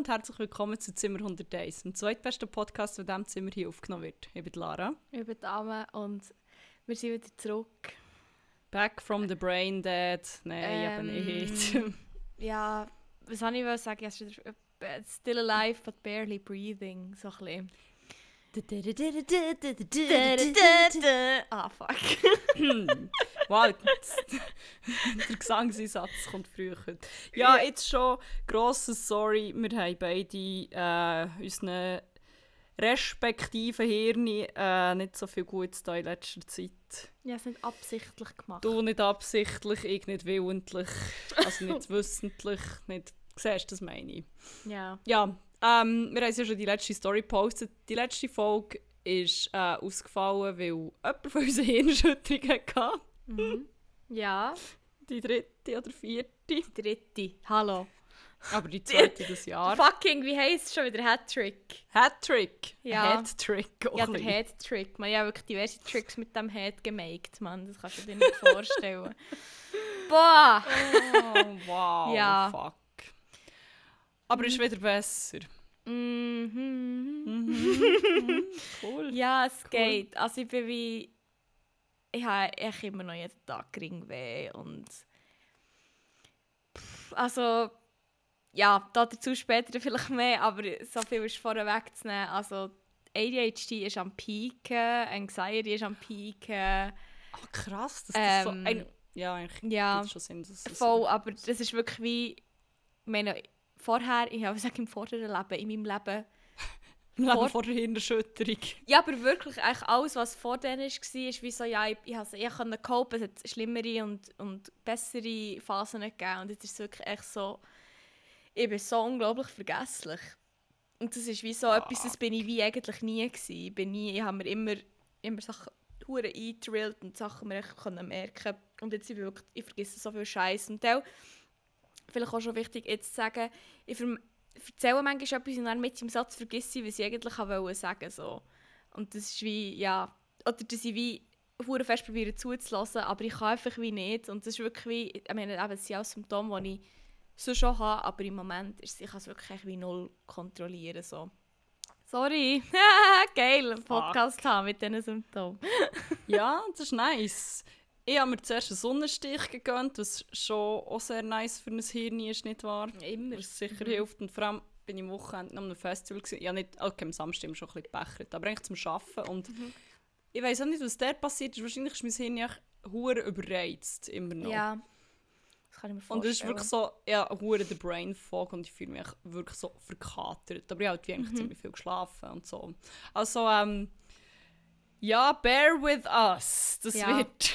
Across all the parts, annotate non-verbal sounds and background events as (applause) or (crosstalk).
Und herzlich willkommen zu Zimmer 101, dem zweitbesten Podcast, der in diesem Zimmer hier aufgenommen wird. Ich bin Lara. Ich bin Dame und wir sind wieder zurück. Back from the brain dead. Nein, Ähm, eben nicht. (laughs) Ja, was soll ich sagen? Wieder- äh, Still alive, but barely breathing. So ein bisschen. Ah, fuck. (laughs) wow, der Gesangsinsatz kommt früher. Ja, jetzt schon grosses Sorry. Wir haben beide äh, unseren respektiven Hirni äh, nicht so viel Gutes da in letzter Zeit. Ja, es nicht absichtlich gemacht. Du nicht absichtlich, ich nicht willentlich, also nicht (laughs) wissentlich, nicht... Siehst du, das meine ich. Ja. Ja, ähm, wir haben ja schon die letzte Story gepostet. Die letzte Folge ist äh, ausgefallen, weil jemand von uns eine Hirnschütterung hatte. Mhm. Ja, Die dritte oder vierte. die dritte. Hallo. Aber die zweite das Jahr. Fucking, wie heisst es schon wieder? Hattrick. Hattrick. Ja. Hattrick. Ja, der. Head-Trick. Man ja wirklich diverse Tricks mit dem Head gemaked, man. Das kannst du dir nicht (laughs) vorstellen. Boah! Oh, wow. Ja. Fuck. Aber ist wieder besser. Mhm. Mhm. (laughs) cool. Ja, es geht. Also ich bin wie... Ich habe ich immer noch jeden Tag Ringweh und... Pff, Also... Ja, da dazu später (laughs) vielleicht mehr, aber so viel ist vorher wegzunehmen. Also ADHD ist am Peaken, Anxiety ist am Peaken. Ah, krass, das so... Ähm, Ein, ja, eigentlich Ja, es schon Sinn, dass es voll, aber das ist wirklich wie... Ich meine, vorher, ich habe gesagt, im vorderen Leben, in meinem Leben... (laughs) Im Leben vor- vor der Hirnerschütterung. Ja, aber wirklich, eigentlich alles, was vor denen war, ist wie so, ja, ich, ich, has- ich konnte copen, es hat schlimmere und, und bessere Phasen gegeben. Und jetzt ist es wirklich echt so, ich bin so unglaublich vergesslich. Und das ist wie so etwas, das bin ich wie eigentlich nie gewesen. Ich bin nie, ich habe mir immer, immer Sachen hure eingedrillt und Sachen mir echt merken Und jetzt ich wirklich, ich vergesse so viel Scheiß. Und auch, vielleicht auch schon wichtig jetzt zu sagen, ich erzähle manchmal etwas und dann mit im Satz vergesse ich, was ich eigentlich wollte sagen so. Und das ist wie, ja, oder dass ich wie hure fest probiere zuzulassen, aber ich kann einfach wie nicht. Und das ist wirklich wie, ich meine, eben, das sind auch Symptome, die ich so schon habe, aber im Moment ist es, ich kann es wirklich wie null kontrollieren. So. Sorry, (laughs) geil, einen Podcast haben mit diesen Symptomen. Ja, das ist nice. Ich habe mir zuerst einen Sonnenstich gegönnt, was schon auch sehr nice für ein Hirn ist, nicht wahr? Immer. Was sicher Mhm. hilft. Und vor allem bin ich am Wochenende noch einem Festival. Gewesen. Ja, nicht, okay, am Samstag schon ein bisschen gebechert, aber eigentlich zum Arbeiten. Und Mhm. ich weiß auch nicht, was da passiert ist. Wahrscheinlich ist mein Hirn ja hure überreizt, immer noch. Ja, das kann ich mir vorstellen. Und es ist wirklich so, ja, hure der Brain Fog und ich fühle mich wirklich so verkatert. Aber ich habe halt wie Mhm. eigentlich ziemlich viel geschlafen und so. Also, ähm, ja, bear with us. Das Ja. wird,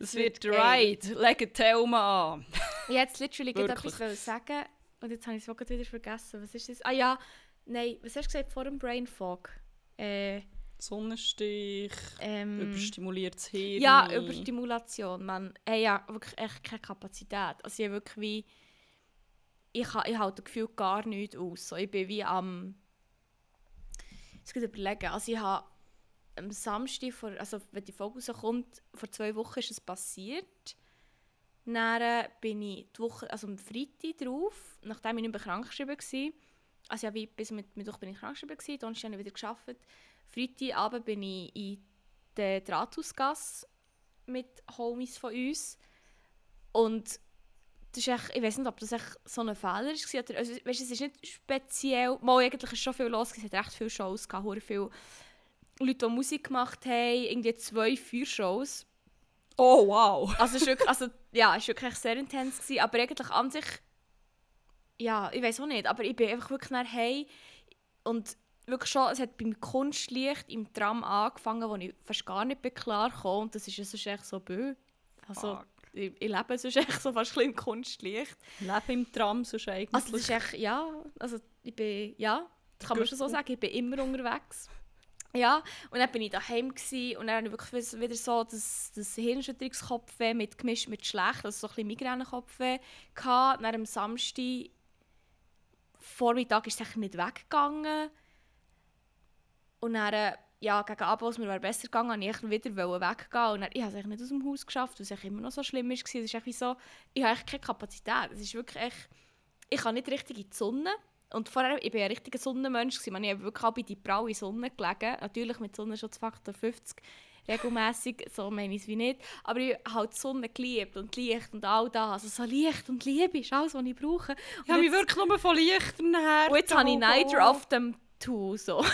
das wird right. Leg Helm an. Ich jetzt literally etwas sagen und jetzt habe ich es gerade wieder vergessen. Was ist das? Ah ja, nein, was hast du gesagt vor dem Brain Fog? Äh, Sonnenstich, ähm, überstimuliertes Hirn. ja, Überstimulation. Man, hey, ja, wirklich echt keine Kapazität. Also ich habe wirklich wie, ich, ich halte das Gefühl gar nichts aus. So, ich bin wie am, jetzt muss ich überlegen, also ich habe am Samstag, vor, also wenn die Folge rauskommt, vor zwei Wochen ist es passiert. Dann äh, bin ich die Woche, also am Freitag drauf, nachdem ich nicht mehr krankgeschrieben war, also ja, wie bis mit Mittwoch bin ich krankgeschrieben gewesen, Donnerstag habe ich wieder gearbeitet. Freitagabend bin ich in der Drahthausgasse mit Homies von uns und das ist echt, ich weiß nicht, ob das echt so ein Fehler war. Also, weißt, es ist nicht speziell, mal eigentlich ist schon viel los, es hat recht viele Shows gehabt, viele Leute, die Musik gemacht haben, irgendwie zwei Feuershows. Oh, wow. Also es ist wirklich, also, (laughs) ja, es war wirklich sehr intens, gewesen, aber eigentlich an sich, ja, ich weiß auch nicht, aber ich bin einfach wirklich nach hey und wirklich schon, es hat beim Kunstlicht im Tram angefangen, wo ich fast gar nicht klar kam und das ist ja sonst echt so bö. Also Fuck. ich, ich lebe sonst echt so fast ein bisschen im Kunstlicht. Lebe im Tram, sonst eigentlich. Also das ist echt, ja, also ich bin, ja, das kann man schon so sagen, ich bin immer unterwegs. Ja, und dann bin ich daheim gsi und dann hatte ich wirklich wieder so das, das Hirnschütterungskopfweh mit gemischt mit schlecht, also so ein bisschen Migränekopfweh gehabt. Dann am Samstag Vormittag ist es nicht weggegangen. Und dann, äh, ja, gegen Abend, als mir besser gegangen, wollte ich wieder weggehen. Und dann, ich habe es nicht aus dem Haus geschafft, weil es immer noch so schlimm war. Es ist wie so, ich habe keine Kapazität. Es ist wirklich echt, ich kann nicht richtig in die Sonne. Und vorher, ich war ein richtiger Sonnenmensch, gewesen. ich habe wirklich auch bei die braue Sonne gelegen, natürlich mit Sonnenschutzfaktor 50 regelmäßig, (laughs) so meine ich es wie nicht, aber ich habe halt die Sonne geliebt und Licht und all das, also so Licht und Liebe ist alles, was ich brauche. Und Ich habe mich wirklich nur von Lichtern her. und jetzt habe ich Niger auf dem Tool, so. (laughs)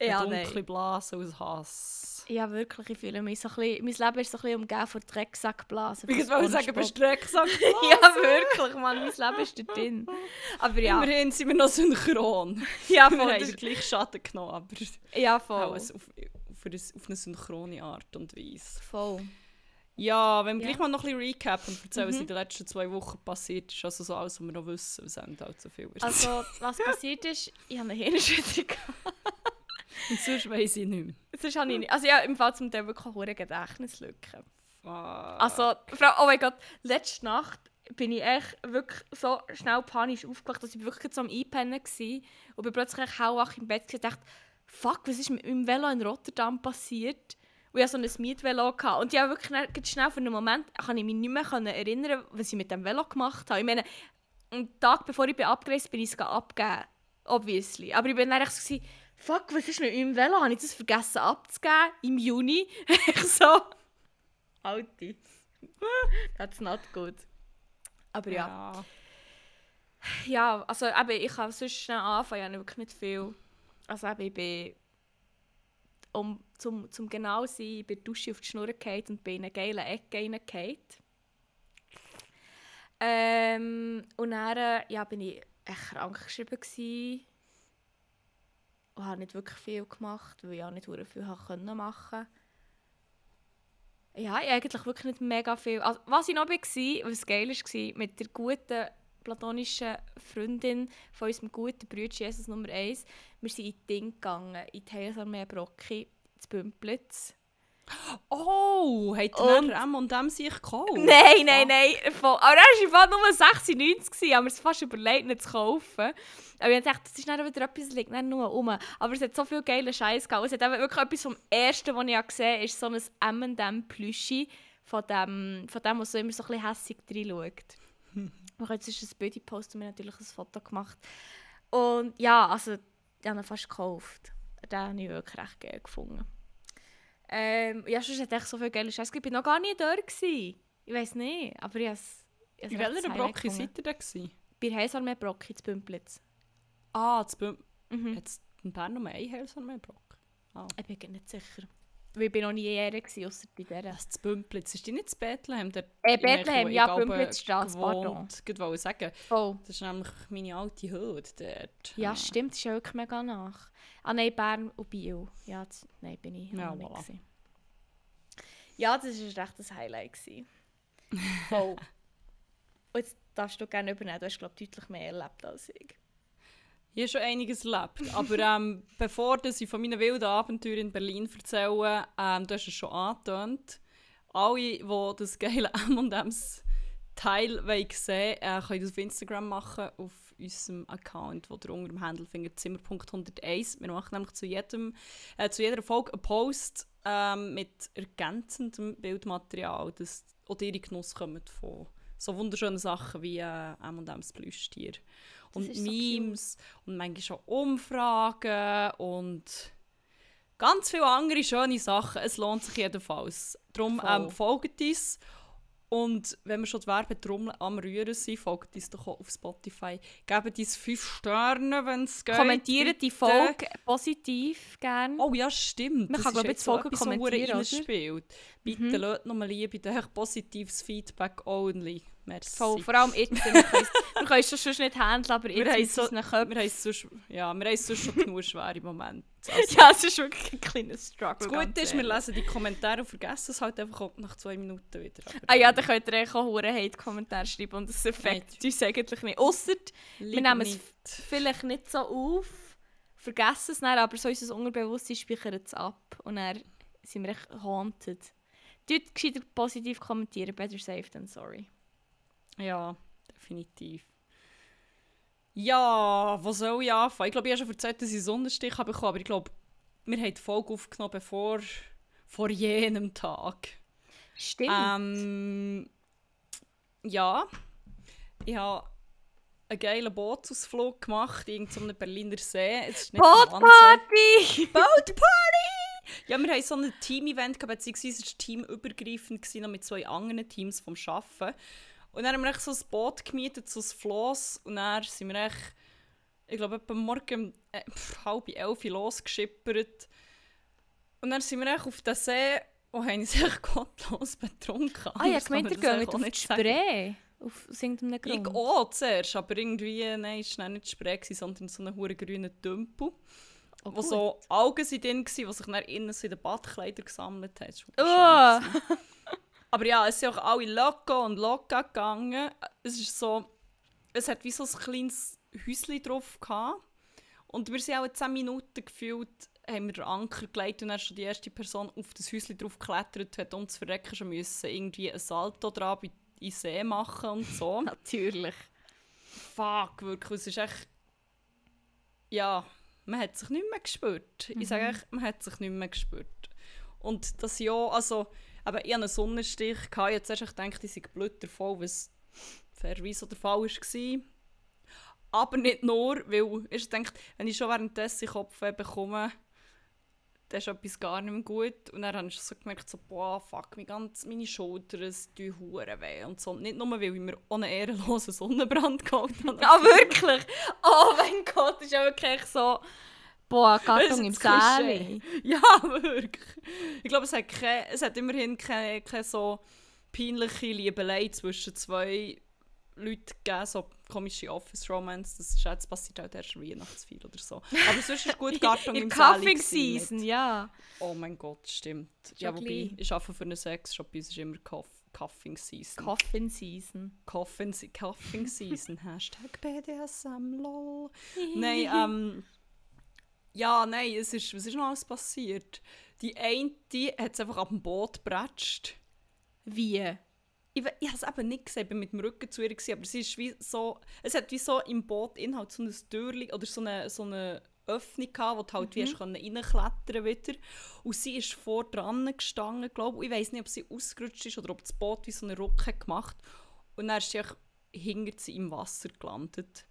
ja, Eine nein. dunkle Blase aus Hass. Ja, wirklich, ich fühle mich so ein bisschen, mein Leben ist so ein bisschen umgeben von Drecksackblasen. Ich wollte sagen, bist du Drecksack? (laughs) Ja, wirklich, Mann, mein Leben ist da drin. Aber ja, Immerhin sind wir noch synchron. (laughs) ja, wir voll, haben das- den gleichen Schatten genommen, aber ja, voll. auf, auf, eine, auf eine synchrone Art und Weise. voll. Ja, wenn wir Ja. gleich mal noch ein bisschen recap und erzählen, was Mhm. in den letzten zwei Wochen passiert ist, also so alles, was wir noch wissen, was auch nicht allzu viel ist. Also, was (laughs) passiert ist, ich habe eine Hirnschütterung gehabt. Und sonst weiss ich nicht mehr. Sonst habe ich nicht. Also ja, im Fall zum Teil wirklich eine Gedächtnislücke. Fuck. Also, Frau, oh mein Gott, letzte Nacht bin ich echt wirklich so schnell panisch aufgewacht, dass ich wirklich so am Einpennen war und bin plötzlich hellwach im Bett und dachte, fuck, was ist mit meinem Velo in Rotterdam passiert? Und ich hatte so ein Mietvelo. Gehabt. Und ja, wirklich dann- ganz schnell für einen Moment kann ich mich nicht mehr erinnern, was ich mit dem Velo gemacht habe. Ich meine, einen Tag bevor ich abgereist bin, bin ich es abgegeben. Obviously. Aber ich bin dann so, fuck, was ist mit meinem Velo? Habe ich das vergessen abzugeben im Juni? ich (laughs) so, Alte. That's not good. Aber ja. ja. Ja, also eben, ich kann sonst schnell anfangen, ich habe wirklich nicht viel. Also eben, ich bin, um zum, zum genau zu sein, in die Dusche auf die Schnur gefallen und bin in eine geile Ecke reingefallen. Ähm, und dann ja, bin ich krank geschrieben gewesen. Und habe nicht wirklich viel gemacht, weil ich auch nicht viel machen Ja, ich eigentlich wirklich nicht mega viel. Also, was ich noch war, was geil war, mit der guten platonischen Freundin von unserem guten Bruder Jesus Nummer 1, wir sind in Ding gegangen, in die Heilsarmee Brocki, zu Bümplitz. Oh, hat Und- der M und M sich gekauft? Nein, nein, nein. Voll. Aber er war Fall nur 96, gewesen, haben wir es fast überlegt, nicht zu kaufen. Aber ich dachte, das ist dann wieder etwas, das liegt nicht nur rum. Aber es hat so viel geile Scheiß gehabt. Es hat eben wirklich etwas vom Ersten, was ich gesehen habe, ist so ein M&M-Plüschi von dem, von dem, was so immer so ein bisschen hässig reinschaut. Wir (laughs) können jetzt ein Bild posten, wir haben natürlich ein Foto gemacht. Und ja, also, ich habe ihn fast gekauft. Den habe ich wirklich recht geil gefunden. Ähm, ja, sonst hat echt so viel geile Scheiße. Ich war noch gar nicht dort. Gewesen. Ich weiß nicht, aber ich habe es. ich In welcher Brocke gefunden. seid ihr da gewesen? Bei Heilsarmee Brocki zu Bümplitz. Ah, das Büm Mhm. Hat es in Bern noch eine Heilsarmee Brock? Ich bin nicht sicher. Weil ich bin noch nie Ehre, gewesen, ausser bei dieser. Das zu Bümplitz. Ist die nicht zu Bethlehem? Der Äh, Bethlehem, ja, Bümplitzstrasse, Ich pardon. wollte sagen, Oh. das ist nämlich meine alte Hut dort. Ja, stimmt, das ist ja wirklich mega nach. Ah nein, Bern und Biel. Ja, das, nein, bin ich Ja, nicht. voilà. Ja, das war echt ein Highlight. gewesen. (laughs) Voll. und jetzt darfst du gerne übernehmen. Du hast, glaube ich, deutlich mehr erlebt als ich. Ich habe schon einiges erlebt. Aber ähm, (laughs) bevor ich von meinen wilden Abenteuern in Berlin erzähle, ähm, du hast es schon angetönt. Alle, die das geile M&M's Teil sehen äh, können das auf Instagram machen, auf unserem Account, wo ihr unter dem Handle findet, zimmer.101. Wir machen nämlich zu, jedem, äh, zu jeder Folge einen Post ähm, mit ergänzendem Bildmaterial, dass auch ihr Genuss kommt von so wunderschönen Sachen wie äh, M&M's Plüschtier. Und ist so Memes und manchmal schon Umfragen und ganz viele andere schöne Sachen. Es lohnt sich jedenfalls. Darum ähm, folgt uns. Und wenn wir schon die Werbetrommel am Rühren sind, folgt uns doch auch auf Spotify. Gebt uns 5 Sterne, wenn es geht. Kommentiert die. Folge positiv gerne. Oh ja, stimmt. Man Das kann, ist glaub ich, jetzt die so Folge kommentieren, oder? reinspielt. Bitte Mhm. lasst noch mal liebe, positives Feedback only. Merci. Voll, vor allem jetzt. (laughs) Wir können es- wir es sonst nicht handeln, aber Wir jetzt mit so-. Wir haben es sonst, ja, wir haben es sonst schon genug schwere Momente. (laughs) Also, Ja, es ist wirklich ein kleines Struggle. das Gute ist, wir lesen die Kommentare und vergessen es halt einfach nach zwei Minuten wieder. Aber, Ah ja, dann könnt ihr auch hure Hate-Kommentare schreiben und das affectet Nein. uns eigentlich nicht. Ausser, Lieber nehmen es nicht. vielleicht nicht so auf, vergessen es dann, aber so unser Unterbewusstsein speichert es ab und dann sind wir echt haunted. Dort gescheiter positiv kommentieren, better safe than sorry. Ja, definitiv. Ja, wo soll ich anfangen? Ich glaube, ich habe schon erzählt, dass ich einen Sonnenstich habe bekommen, aber ich glaube, wir haben die Folge aufgenommen bevor, vor jenem Tag. Stimmt. Ähm, ja. Ich habe einen geilen Bootsausflug gemacht, so einem Berliner See. Bootparty! (laughs) Boatparty! Ja, wir hatten so ein Team-Event, beziehungsweise es war teamübergreifend noch mit zwei anderen Teams vom Arbeiten. Und dann haben wir echt so ein Boot gemietet, so ein Floss. Und dann sind wir echt, ich glaube, etwa morgen äh, halb elf losgeschippert. Und dann sind wir echt auf den See und haben (laughs) echt gottlos betrunken. Ah, ja, gemeint, ihr geht auf die. Spree. Auf irgendeinem Ich Grund. auch zuerst, aber irgendwie, nein, es war nicht Spree, sondern so ein hure grüner Tümpel. Oh, wo so Augen sind drin waren, die sich dann innen so in den Badkleidern gesammelt haben. Oh. Aber ja, es sind auch alle locker und locker gegangen. Es ist so, es hat wie so ein kleines Häuschen drauf gehabt. Und wir sind auch in 10 Minuten gefühlt, haben wir den Anker gelegt und dann schon die erste Person auf das Häuschen drauf geklettert, hat uns verrecken schon müssen, irgendwie ein Salto dran in den See machen und so. (laughs) Natürlich. Fuck, wirklich, es ist echt... Ja, man hat sich nicht mehr gespürt. Ich sage echt, man hat sich nicht mehr gespürt. Und das Jahr, also, aber ich hatte einen Sonnenstich, gehabt. jetzt erst gedacht, ich sei bluttervoll, was fairerweise der Fall war. Aber nicht nur, weil ich denke, wenn ich schon währenddessen Kopfweh bekomme, dann ist etwas gar nicht mehr gut. Und dann habe ich so gemerkt, so, boah, fuck, meine, ganz, meine Schultern es tun hure weh. Und so. Nicht nur, weil ich mir ohne ehrenlosen Sonnenbrand geholt habe. Ah, wirklich? (laughs) Oh mein Gott, das ist ja wirklich so... Boah, (laughs) Karton im Säle. (laughs) Ja, wirklich. Ich glaube, es hat, kein, es hat immerhin keine, keine so peinliche Liebelei zwischen zwei Leuten gegeben, so komische Office-Romance. Das ist jetzt passiert auch erst Weihnachtsfeier oder so. Aber sonst ist gut (laughs) Garten In im Cuffing Säle gewesen Season, ja. Oh mein Gott, stimmt. Ja, Schon wobei, gleich. ich arbeite für einen Sexshop, bei uns ist immer Cuff Cuffing Season. Coffin Season. Coffin, Cuffing Season. Hashtag BDSM, lol. Nein, ähm. Ja, nein, es ist, was ist noch alles passiert? Die eine die hat es einfach ab dem Boot gebratscht. Wie? Ich, ich habe es eben nicht gesehen, ich bin mit dem Rücken zu ihr, gewesen, aber sie ist wie so, es hat wie so im Boot Inhalt so ein Türchen oder so eine, so eine Öffnung gehabt, wo du halt wie hast können reinklettern wieder. Und sie ist vor dran gestanden, glaube ich. Ich weiß nicht, ob sie ausgerutscht ist oder ob das Boot wie so einen Ruck hat gemacht. Und dann ist sie hinter sie im Wasser gelandet.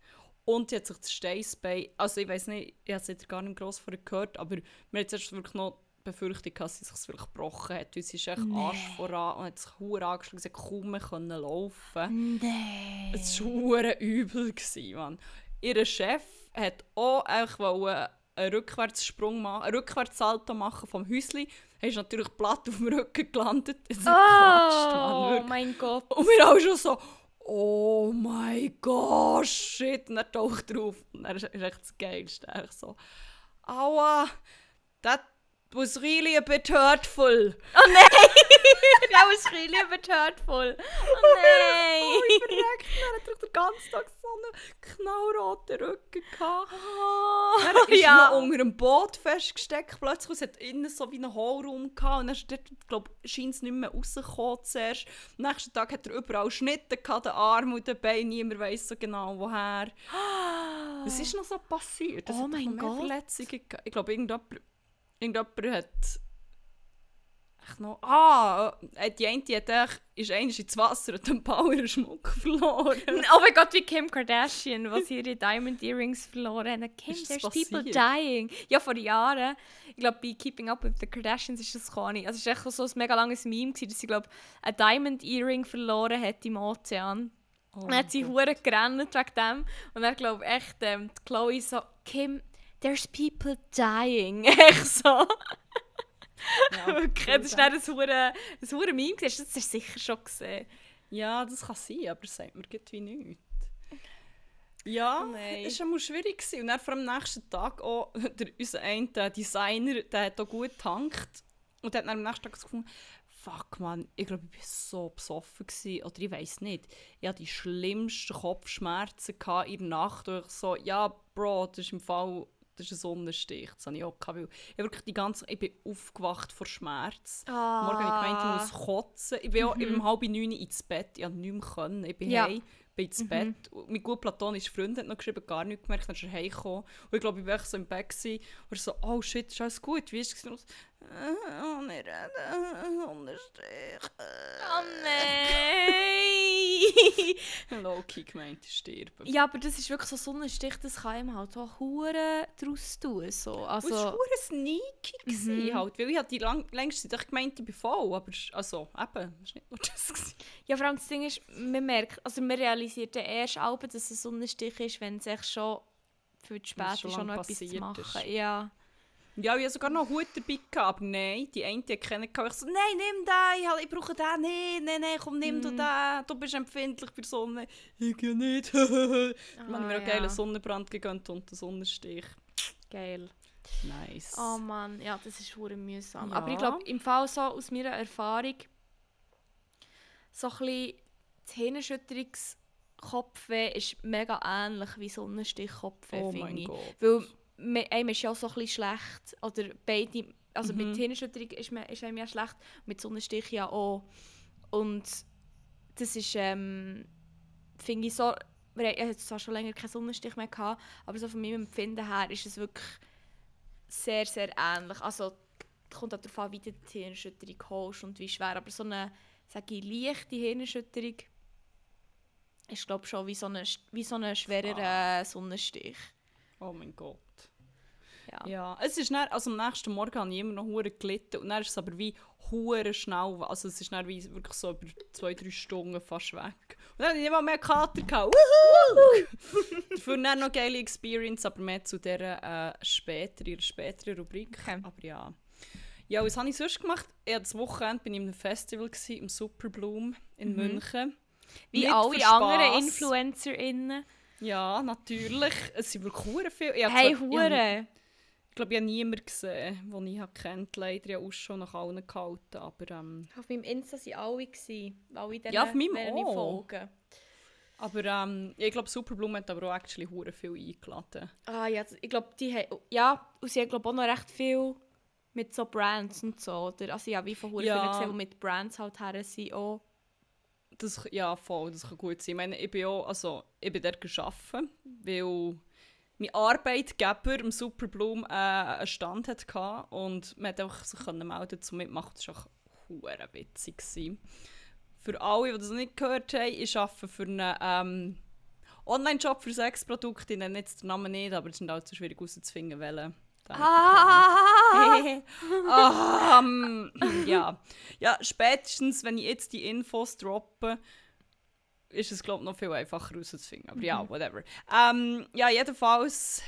Und sie hat sich das Steißbein, also ich weiß nicht, ich habe es jetzt gar nicht gross vorher gehört, aber mir hat jetzt wirklich noch die Befürchtung, gehabt, dass sie sich wirklich gebrochen hat, weil sie ist echt Arsch voran und hat sich hure angeschlagen, sie kaum mehr können laufen. Nein. Es war hure übel, gewesen, Mann. Ihr Chef hat auch eigentlich wollen einen Rückwärtssprung machen, einen Rückwärtssalto machen vom Häuschen. Er ist natürlich platt auf dem Rücken gelandet. (laughs) Es Oh wirklich. mein Gott. Und wir alle schon so, oh mein Gott, shit. Und er taucht drauf. Und er ist, echt das Geilste. Er so, aua, that was really a bit hurtful. Oh nein! (laughs) that was really a bit hurtful. Oh nein! Oh, ich verreckt. Er hat doch den ganzen Tag so einen knallroten Rücken gehabt. Er ist ja. noch unter dem Boot festgesteckt. Plötzlich es hat innen so wie einen Hohlraum gehabt. Und dann ist dort, glaub, scheint es nicht mehr rausgekommen zuerst. Am nächsten Tag hat er überall Schnitte gehabt, den Arm und den Bein. Niemand weiss so genau, woher. (gasps) Was ist noch so passiert? Es Oh mein Gott. Verletzungen. Ich glaube, irgendjemand, irgendjemand hat... Echt noch, ah, äh, die eine die hat echt, ist einmal ins Wasser und den Power Schmuck verloren. (laughs) Oh mein Gott, wie Kim Kardashian, was ihre Diamond Earrings verloren hat. Kim, there's people passiert? dying. Ja, vor Jahren. Ich glaube, bei Keeping Up with the Kardashians ist das gekommen. Also es war echt so ein mega langes Meme, gewesen, dass sie, glaube ein Diamond Earring verloren hat im Ozean. Oh Und dann hat sie hure gerannt wegen dem. Und dann glaube echt, ähm, Chloe so, Kim, there's people dying. (laughs) Echt so. (laughs) Wirklich, das ist dann ein hure, ein hure Meme. Das hast du sicher schon gesehen. Ja, das kann sein, aber es sagt mir geht wie nichts. Ja, Oh nein. es war schon schwierig. Gewesen. Und dann vor am nächsten Tag auch, (laughs) der, unser einer Designer, der hat auch gut getankt. Und der hat dann am nächsten Tag gefunden, fuck man, ich glaube, ich war so besoffen. Gewesen. Oder ich weiß nicht. Ich hatte die schlimmsten Kopfschmerzen gehabt in der Nacht. Und ich so, ja, Bro, das ist im Fall das ist ein Sonnenstich. Das habe ich auch gehabt, weil ich wirklich die ganze ich bin aufgewacht vor Schmerz. Morgen habe ich gemeint, ich muss kotzen. Ich bin auch ich bin um halb neun ins Bett. Ich konnte nicht mehr. Können. Ich bin Ja. heim, bin ins Bett. Und mein gut platonischer Freund hat noch geschrieben, gar nichts gemerkt. Dann ist er heimgekommen. Und ich glaube, ich war so im Bett. Gewesen. Und so, oh shit, ist alles gut? Wie ist es? Gewesen? Und ich so, äh, Oh, nicht reden, Sonnenstich. (laughs) Oh nein! Low-key gemeint, ich sterbe. ja, aber das ist wirklich so Sonnenstich, das kann ihm halt auch Hure draus tun. So. Also, es war hure sneaky, gewesen Mhm. halt, weil ich hatte die lang, längste Zeit gemeint, ich bin voll, aber es- also, eben, es war nicht nur das. Gewesen. ja, vor allem das Ding ist, man merkt, also man realisiert ja erst auch, dass es ein Sonnenstich ist, wenn es echt schon viel zu spät schon ist, schon noch etwas zu machen. ist. Ja. Ja, ich hatte sogar noch einen Hut dabei, aber nein, die eine die kennen Ich so, nein, nimm den, ich, brauche den nicht, nein, nein, komm, nimm du Mhm. den, du bist empfindlich für Sonne. (laughs) Ich ja nicht. (laughs) Habe ich mir Ah, einen ja. geilen Sonnenbrand gegönnt und einen Sonnenstich. Geil. Nice. Oh Mann, ja, das ist hure mühsam. Ja. Aber ich glaube, im Fall so aus meiner Erfahrung, so ein bisschen das Hirnerschütterungskopfweh ist mega ähnlich wie Sonnenstichkopfweh, oh finde ich. Gott. Weil einem ist ja auch so ein bisschen schlecht, oder beide, also Mhm. mit Hirnerschütterung ist, man, ist einem ja schlecht, mit Sonnenstich ja auch. Und das ist, ähm, finde ich so, wir ich habe jetzt zwar schon länger keinen Sonnenstich mehr gehabt, aber so von meinem Empfinden her ist es wirklich sehr, sehr ähnlich. Also, es kommt auch darauf an, wie du die Hirnerschütterung holst und wie schwer. Aber so eine, sage ich, leichte Hirnerschütterung ist, glaube schon wie so ein wie so eine schwerer Sonnenstich. Oh mein Gott. Ja. Ja, es ist dann, also am nächsten Morgen habe ich immer noch hure gelitten und dann ist es aber wie hure schnell, also es ist dann wie wirklich so über zwei, drei Stunden fast weg. Und dann hatte ich nicht mal mehr Kater. Gehabt. Dafür dann noch geile Experience, aber mehr zu dieser äh, später, ihrer späteren Rubrik. Okay. Aber ja. Ja, was habe ich sonst gemacht? Ja, das Wochenende bin ich einem Festival, gewesen, im Superbloom in Mhm. München. Wie Nicht alle anderen. InfluencerInnen. Ja, natürlich. Es sind wirklich hure viele. Ich Hey, zwar- ich habe- Hure! Ich glaube, ich habe niemanden gesehen, den ich kennt. Leider ja auch schon nach allen gehalten. Aber, ähm, Auf meinem Insta waren alle. Gewesen, alle diese, Ja, auf meinem denen auch. folge. aber ähm, ich glaube, Superblumen hat aber auch actually hure viel eingeladen. Ah ja, ich glaube, die haben... Ja, und sie haben glaube auch noch recht viel mit so Brands und so. Oder? Also ja, wie von Hure Ja. vielen gesehen, die mit Brands halt her sind auch. Das, ja, voll, das kann gut sein. Ich meine, ich bin auch, also, ich bin dort arbeiten, weil mein Arbeitgeber im Superbloom äh, einen Stand hatte und man konnte sich melden zum Mitmachen. Das war auch witzig. Gewesen. Für alle, die das noch nicht gehört haben, ich arbeite für einen ähm, Online-Shop für Sexprodukte. Ich nenne jetzt den Namen nicht, aber es ist halt so schwierig herauszufinden, welchen. Ah! Ah, (laughs) ähm, ja. ja, spätestens, wenn ich jetzt die Infos droppe, ist es, glaube ich, noch viel einfacher herauszufinden. Aber ja, whatever. Ähm, ja, jedenfalls,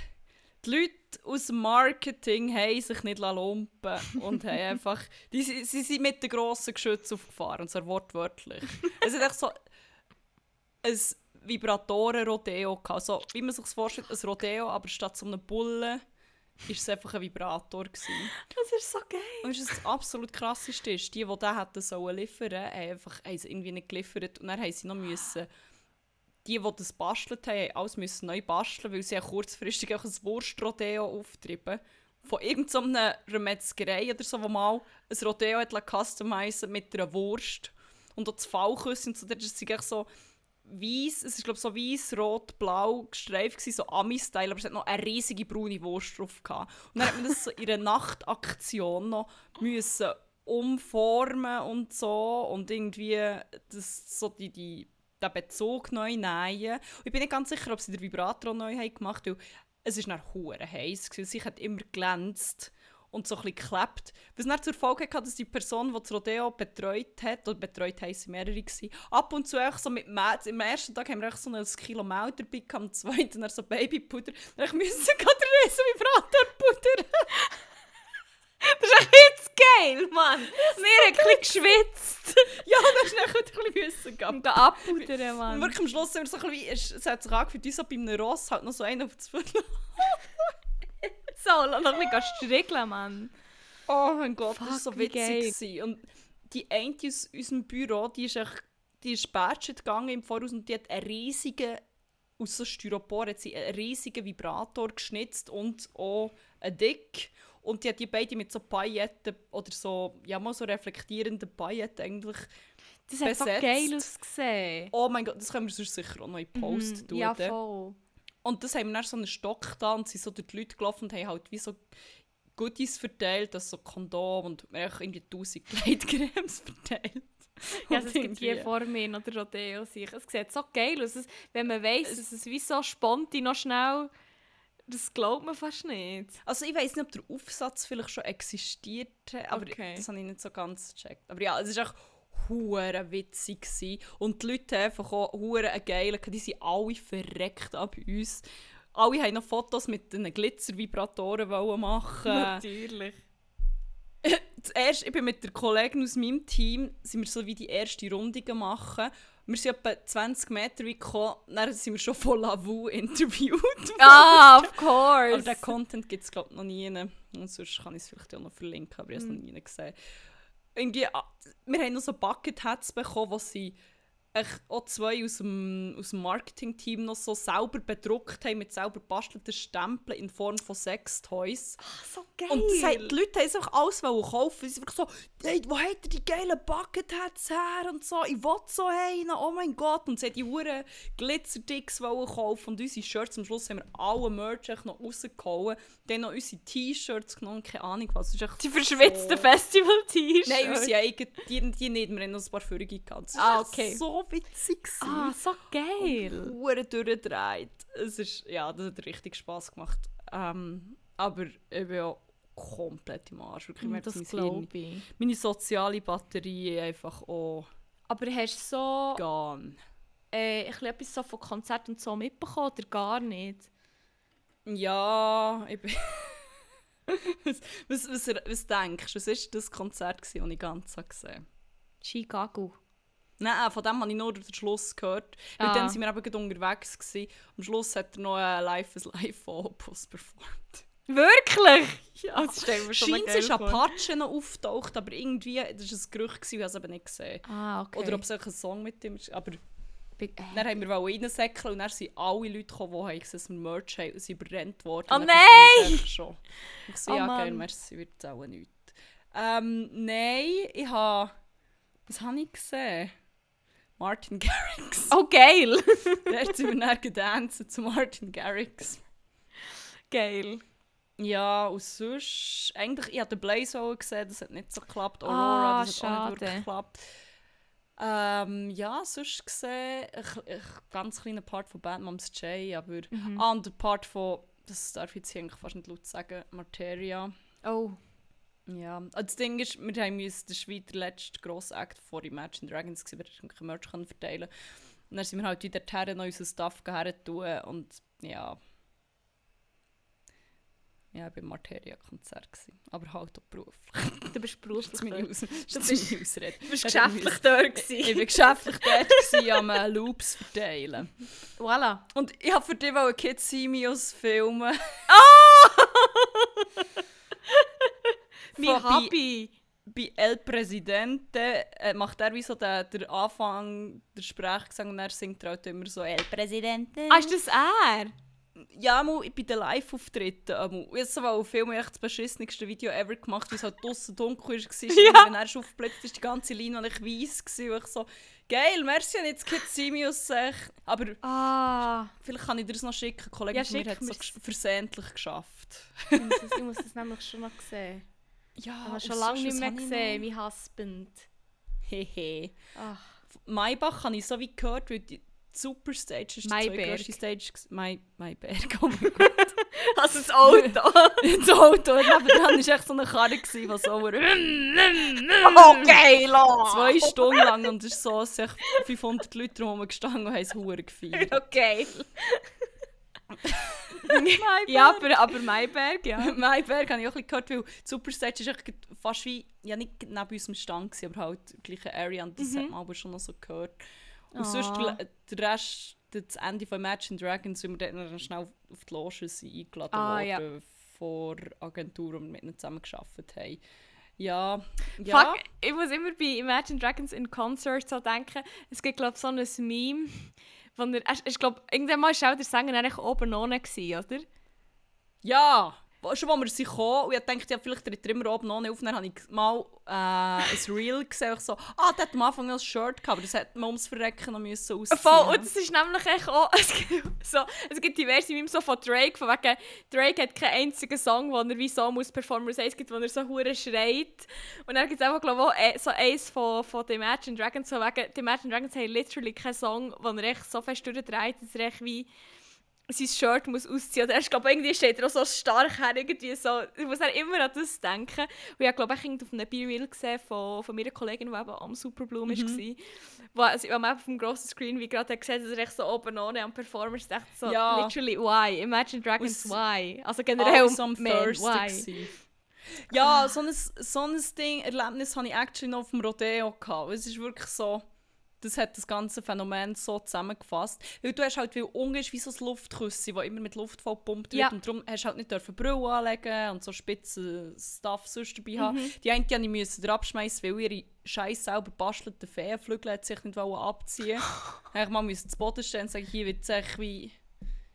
die Leute aus dem Marketing haben sich nicht lumpen und haben (laughs) einfach, die, sie, sie sind mit den grossen Geschützen aufgefahren, und zwar wortwörtlich. es ist echt so ein Vibratoren-Rodeo. gehabt. Also, wie man sich das vorstellt, ein Rodeo, aber statt so einem Bullen ist es einfach ein Vibrator gewesen. Das ist so geil. Und du, was das absolut krasseste ist, die, die den hätten sollen liefern, haben einfach haben sie irgendwie nicht geliefert und dann haben sie noch müssen die, die das bastelt haben, haben alles müssen neu basteln, weil sie haben kurzfristig auch ein Wurstrodeo auftrieben von irgendeiner Metzgerei oder so, wo mal ein Rodeo hat customizen mit einer Wurst und auch das Fallküsse und so, das ist echt so weiß, es ist glaube so weiß, rot, blau gestreift so Ami-Style, aber es hat noch eine riesige braune Wurst drauf gehabt. Und dann hat man das so in einer Nachtaktion noch müssen umformen und so und irgendwie das, so die, die, den Bezug neu nähen. Und ich bin nicht ganz sicher, ob sie den Vibrator neu haben gemacht haben, weil es ist nach hure heiß gewesen. Sie hat immer glänzt und so ein bisschen geklebt. Was dann zur Folge hatte, dass die Person, die das Rodeo betreut hat, oder betreut haben sie mehrere gewesen, ab und zu echt so mit Mehl, im ersten Tag haben wir so ein Kilo Mehl dabei gehabt, am zweiten dann so Babypuder. Dann ich müssen (laughs) gerade riesen Vibrator pudern. Das ist echt jetzt geil, Mann. Wir haben ein bisschen geschwitzt. ja, das ist dann ein bisschen müssen. Und abpudern, Und Mann. wirklich am Schluss sind wir so ein bisschen es hat sich angefühlt, wie so bei einem Ross, halt noch so einen auf das Viertel. So, lass noch ein bisschen strickeln, Mann. Oh mein Gott, das war Fuck, so witzig. Und die eine aus unserem Büro, die ist echt, die ist Badget gegangen im Voraus und die hat einen riesigen, aus so Styropor hat sie einen riesigen Vibrator geschnitzt und auch einen Dick. Und die hat die beide mit so Pailletten oder so, ja mal so reflektierenden Pailletten eigentlich. Das hat so Besetzt. geil ausgesehen. Oh mein Gott, das können wir sonst sicher auch noch in Post Mhm, tun. Ja, voll. Und das haben wir dann so einen Stock da und sind so durch die Leute gelaufen und haben halt wie so Goodies verteilt, also so Kondom und irgendwie 1000 Gleitcremes (laughs) verteilt. Ja, es gibt hier vor mir noch der Rodeo sich. Es sieht so geil aus. Wenn man weiss, dass es wie so spontan noch schnell... Das glaubt man fast nicht. Also ich weiß nicht, ob der Aufsatz vielleicht schon existiert, aber Okay. das habe ich nicht so ganz gecheckt. Aber ja, es war echt hure witzig gewesen. und die Leute einfach auch hure geilen, die sind alle verreckt ab uns. Alle haben noch Fotos mit den Glitzervibratoren wollen machen. Natürlich. (laughs) Zuerst, ich bin mit der Kollegin aus meinem Team, sind wir so wie die erste Runde machen. Wir sind etwa 20 Meter weit gekommen, dann sind wir schon von Lavu interviewt. (laughs) Ah, of Aber course. den Content gibt es glaube ich noch nie. Und sonst kann ich es vielleicht auch noch verlinken, aber ich habe es noch nie gesehen. Irgendwie, ah, wir haben noch so Bucket Hats bekommen, wo sie auch zwei aus dem, aus dem Marketing-Team noch so selber bedruckt haben mit selber bastelten Stempeln in Form von Sextoys. so geil. Und das haben, die Leute haben sich alles kaufen. Sie sind wirklich so, hey, wo habt ihr die geilen Bucket Hats her? Und so, ich will so einen, oh mein Gott. Und sie haben die Huren Glitzerdicks kaufen. Und unsere Shirts, am Schluss haben wir alle Merch noch rausgehauen. Dann noch unsere T-Shirts genommen, keine Ahnung was. Die verschwitzten so- Festival-T-Shirts. Nein, unsere eigenen, die, die nicht. Wir haben noch ein paar Führungen gehabt. Ah, okay. so witzig. gewesen. Ah, so geil. Hure durchgedreht. Es ist, ja, das hat richtig Spass gemacht. Ähm, aber ich bin auch komplett im Arsch. Wirklich, ich merke, Das mein Hirn- glaube ich. Meine soziale Batterie einfach auch Aber hast du so gone. äh, ein bisschen etwas so von Konzerten und so mitbekommen oder gar nicht? Ja, ich bin... (laughs) was, was, was, was denkst du? Was war das Konzert, das ich ganz habe gesehen Chicago. Nein, von dem habe ich nur den Schluss gehört. Ah. Weil dann sind wir eben unterwegs. Gewesen. Am Schluss hat er noch ein Live is Live von Opus performt. Wirklich? (laughs) Ja, Das stellen wir schon Scheint es ist Apache noch auftaucht, aber irgendwie, das war ein Gerücht, gewesen, ich habe es eben nicht gesehen. Ah, okay. Oder ob es ein Song mit ihm ist. Aber Bi- äh, dann haben wir reinsäckeln und dann sind alle Leute gekommen, die haben gesehen, dass wir Merch haben sind überrennt worden. Oh nein! es schon. Ich so, Oh ja, geil, Mann. merci, wird es auch nicht. Ähm, nein, ich habe... Was habe ich gesehen? Martin Garrix. Oh, geil! Dort sind wir dann gedanced zu Martin Garrix. geil. Ja, und sonst... Eigentlich, ich habe den Blaze auch gesehen, das hat nicht so geklappt. Ah, Aurora, das hat auch schade. nicht wirklich geklappt. Ähm, ja, sonst gesehen, ein, ganz kleiner Part von Bad Moms J, aber... Mhm. Ah, und der Part von, das darf ich jetzt hier eigentlich fast nicht laut sagen, Materia. Oh. Ja, und das Ding ist, wir haben uns, der letzte grosse Act vor Imagine Dragons, gewesen, wir konnten Merch können verteilen Und dann sind wir halt wieder dorthin noch unser Stuff her tun und ja... Ja, ich war beim Materia-Konzert, aber halt auch beruflich. (laughs) Du bist Das ist beruflich meine. Aus das Du ist bist- meine Ausrede. Du bist Ich geschäftlich dort Ich war geschäftlich dort, gewesen, am äh, Loops verteilen. Voilà. Und ich wollte für dich wollte Kids Simios filmen. (laughs) Mein Von bei- Hobby. bei El Presidente äh, macht er wie so den, der Anfang, der Sprechgesang und er singt halt immer so El Presidente. Ah, ist das er? Ja, mal, bei den Live-Auftritten. Jetzt so, weil Film echt das beschissenste Video ever gemacht, weil es halt draussen dunkel war. (laughs) Ja. Wenn er ist aufgeblitzt ist, die ganze Linie ich weiss gewesen, und ich so, geil, merci, und jetzt Kids Simios. Äh, aber Ah. vielleicht kann ich dir das noch schicken. Ein Kollege Ja, von mir hat es so versehentlich geschafft. Ich muss, das, ich muss das nämlich schon noch sehen. Ja, Ich habe und schon lange nicht mehr gesehen, mein Husband. Hehe. Ach. Maybach habe ich so wie gehört, weil die Superstage ist die Stage. Mai, Maiberg, oh mein Gott. Also das Auto. (laughs) das Auto nebenan war echt so eine Karre, die so... oh, (laughs) geil! oh. Zwei Stunden lang und es ist so, es sind echt 500 Leute rum gestanden und haben es hure gefeiert. Okay. (laughs) ja, aber, aber Maiberg, ja. (laughs) Maiberg habe ich auch ein bisschen gehört, weil Superstage ist fast wie, ja nicht neben unserem Stand gewesen, aber halt die gleiche Area und das Mhm. hat man aber schon noch so gehört. Und Ah. sonst, der der Rest, das Ende von Imagine Dragons, sind wir dann schnell auf die Loge eingeladen Ah, worden ja. von der Agentur, und wir mit ihnen zusammen gearbeitet haben. Ja, ja. Fuck, ich muss immer bei Imagine Dragons in Concert so denken, es gibt glaube so ein Meme, wo er, er- ich glaube, irgendwann war auch der Sänger eigentlich oben ohne, gewesen, oder? Ja, schon als wir sind gekommen und ich dachte, ja, vielleicht tritt er immer oben ohne auf, dann habe ich mal äh, ein Reel gesehen, ich so, ah, der hat am Anfang ein Shirt gehabt, aber das hätte man ums Verrecken noch müssen ausziehen. Voll, und es ist nämlich echt auch, (laughs) es gibt, so, es gibt diverse Memes so von Drake, von wegen, Drake hat keinen einzigen Song, wo er wie so muss performen, es gibt, wo er so hure schreit. Und dann gibt es einfach, glaube ich, auch so eins von, von The Imagine Dragons, so wegen, die Imagine Dragons haben literally keinen Song, wo er echt so fest durchdreht, dass er echt wie sein Shirt muss ausziehen muss. Ich glaube, irgendwie steht er auch so stark her, irgendwie so. Ich muss dann immer an das denken. Und ich glaube, ich habe auf einem B-Reel gesehen von, von meiner Kollegin, die eben am Superbloom mhm. war. Wo, also, wo man auf dem grossen Screen wie gerade gesehen dass er echt so oben ohne am Performance dachte so, ja. literally, why? Imagine Dragons, Aus why? Also generell, am man, why? Ja, so ein, so ein Ding, Erlebnis hatte ich actually noch auf dem Rodeo. Gehabt. Es ist wirklich so das hat das ganze Phänomen so zusammengefasst. Weil du hast halt, wie unge ist wie so ein Luftküsse, das immer mit Luft vollgepumpt wird. Ja. Und darum hast du halt nicht dürfen Brille anlegen und so spitze Stuff sonst dabei mhm. haben. Die eine die musste dir abschmeißen, weil ihre scheiß selber bastelten Feenflügel hat sich nicht abziehen wollen. man musste zu Boden stehen und sagen, hier wird es wie...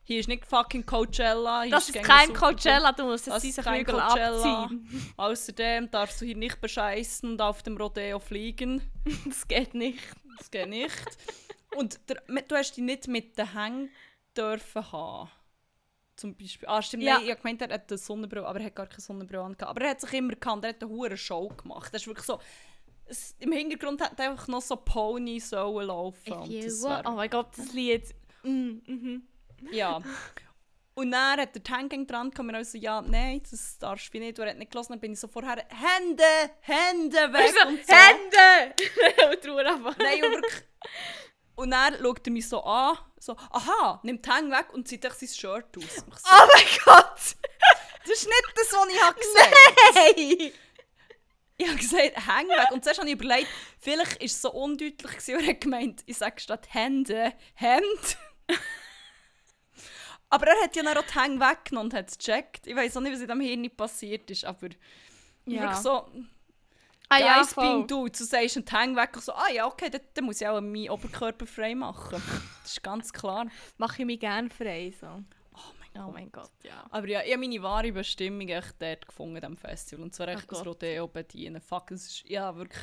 Hier ist nicht fucking Coachella. Hier das ist, ist kein Coachella, du musst jetzt diese Flügel abziehen. Außerdem darfst du hier nicht bescheißen und auf dem Rodeo fliegen. (laughs) das geht nicht. Das geht nicht. Und der, du hast dich nicht mit den Hängen dürfen haben. Zum Beispiel. Ah, stimmt, ja. nein, ich habe gemeint, er hat eine Sonnenbrille, aber er hat gar keine Sonnenbrille angehabt. Aber er hat sich immer gekannt, er hat eine hohe Show gemacht. Das ist wirklich so... Es, Im Hintergrund hat einfach noch so Pony sollen laufen. oh mein Gott, das Lied. Mm, mhm. Ja. Und dann hat der Tanking dran gekommen und so, ja, nein, das darfst du nicht. Er hat nicht gelassen. Dann bin ich so vorher, Hände, Hände weg so, und so. Hände! (laughs) und trauer einfach. Nein, und wirklich. Und dann schaut er mich so an, so, aha, nimmt die Hänge weg und zieht euch sein Shirt aus. So, oh mein Gott! das ist nicht das, was ich habe (laughs) gesagt Nein! Ich habe gesagt, Hänge weg. Und zuerst habe ich überlegt, vielleicht war es so undeutlich gewesen, er hat gemeint, ich sage statt Hände, Hemd. Aber er hat ja dann auch die Hänge weggenommen und hat es gecheckt. Ich weiß auch nicht, was in diesem Hirn passiert ist, aber ja. wirklich so... Ah, Guys, ja, being du, du sagst einen Hang weg und so, ah ja, okay, dann, dann muss ich auch meinen Oberkörper frei machen. Das ist ganz klar. Mache ich mich gerne frei, so. Oh mein, oh mein Gott, ja. Aber ja, ich habe meine wahre Bestimmung echt dort gefunden, am Festival. Und zwar echt das Rodeo bedienen. Fuck, es ist, ja, wirklich,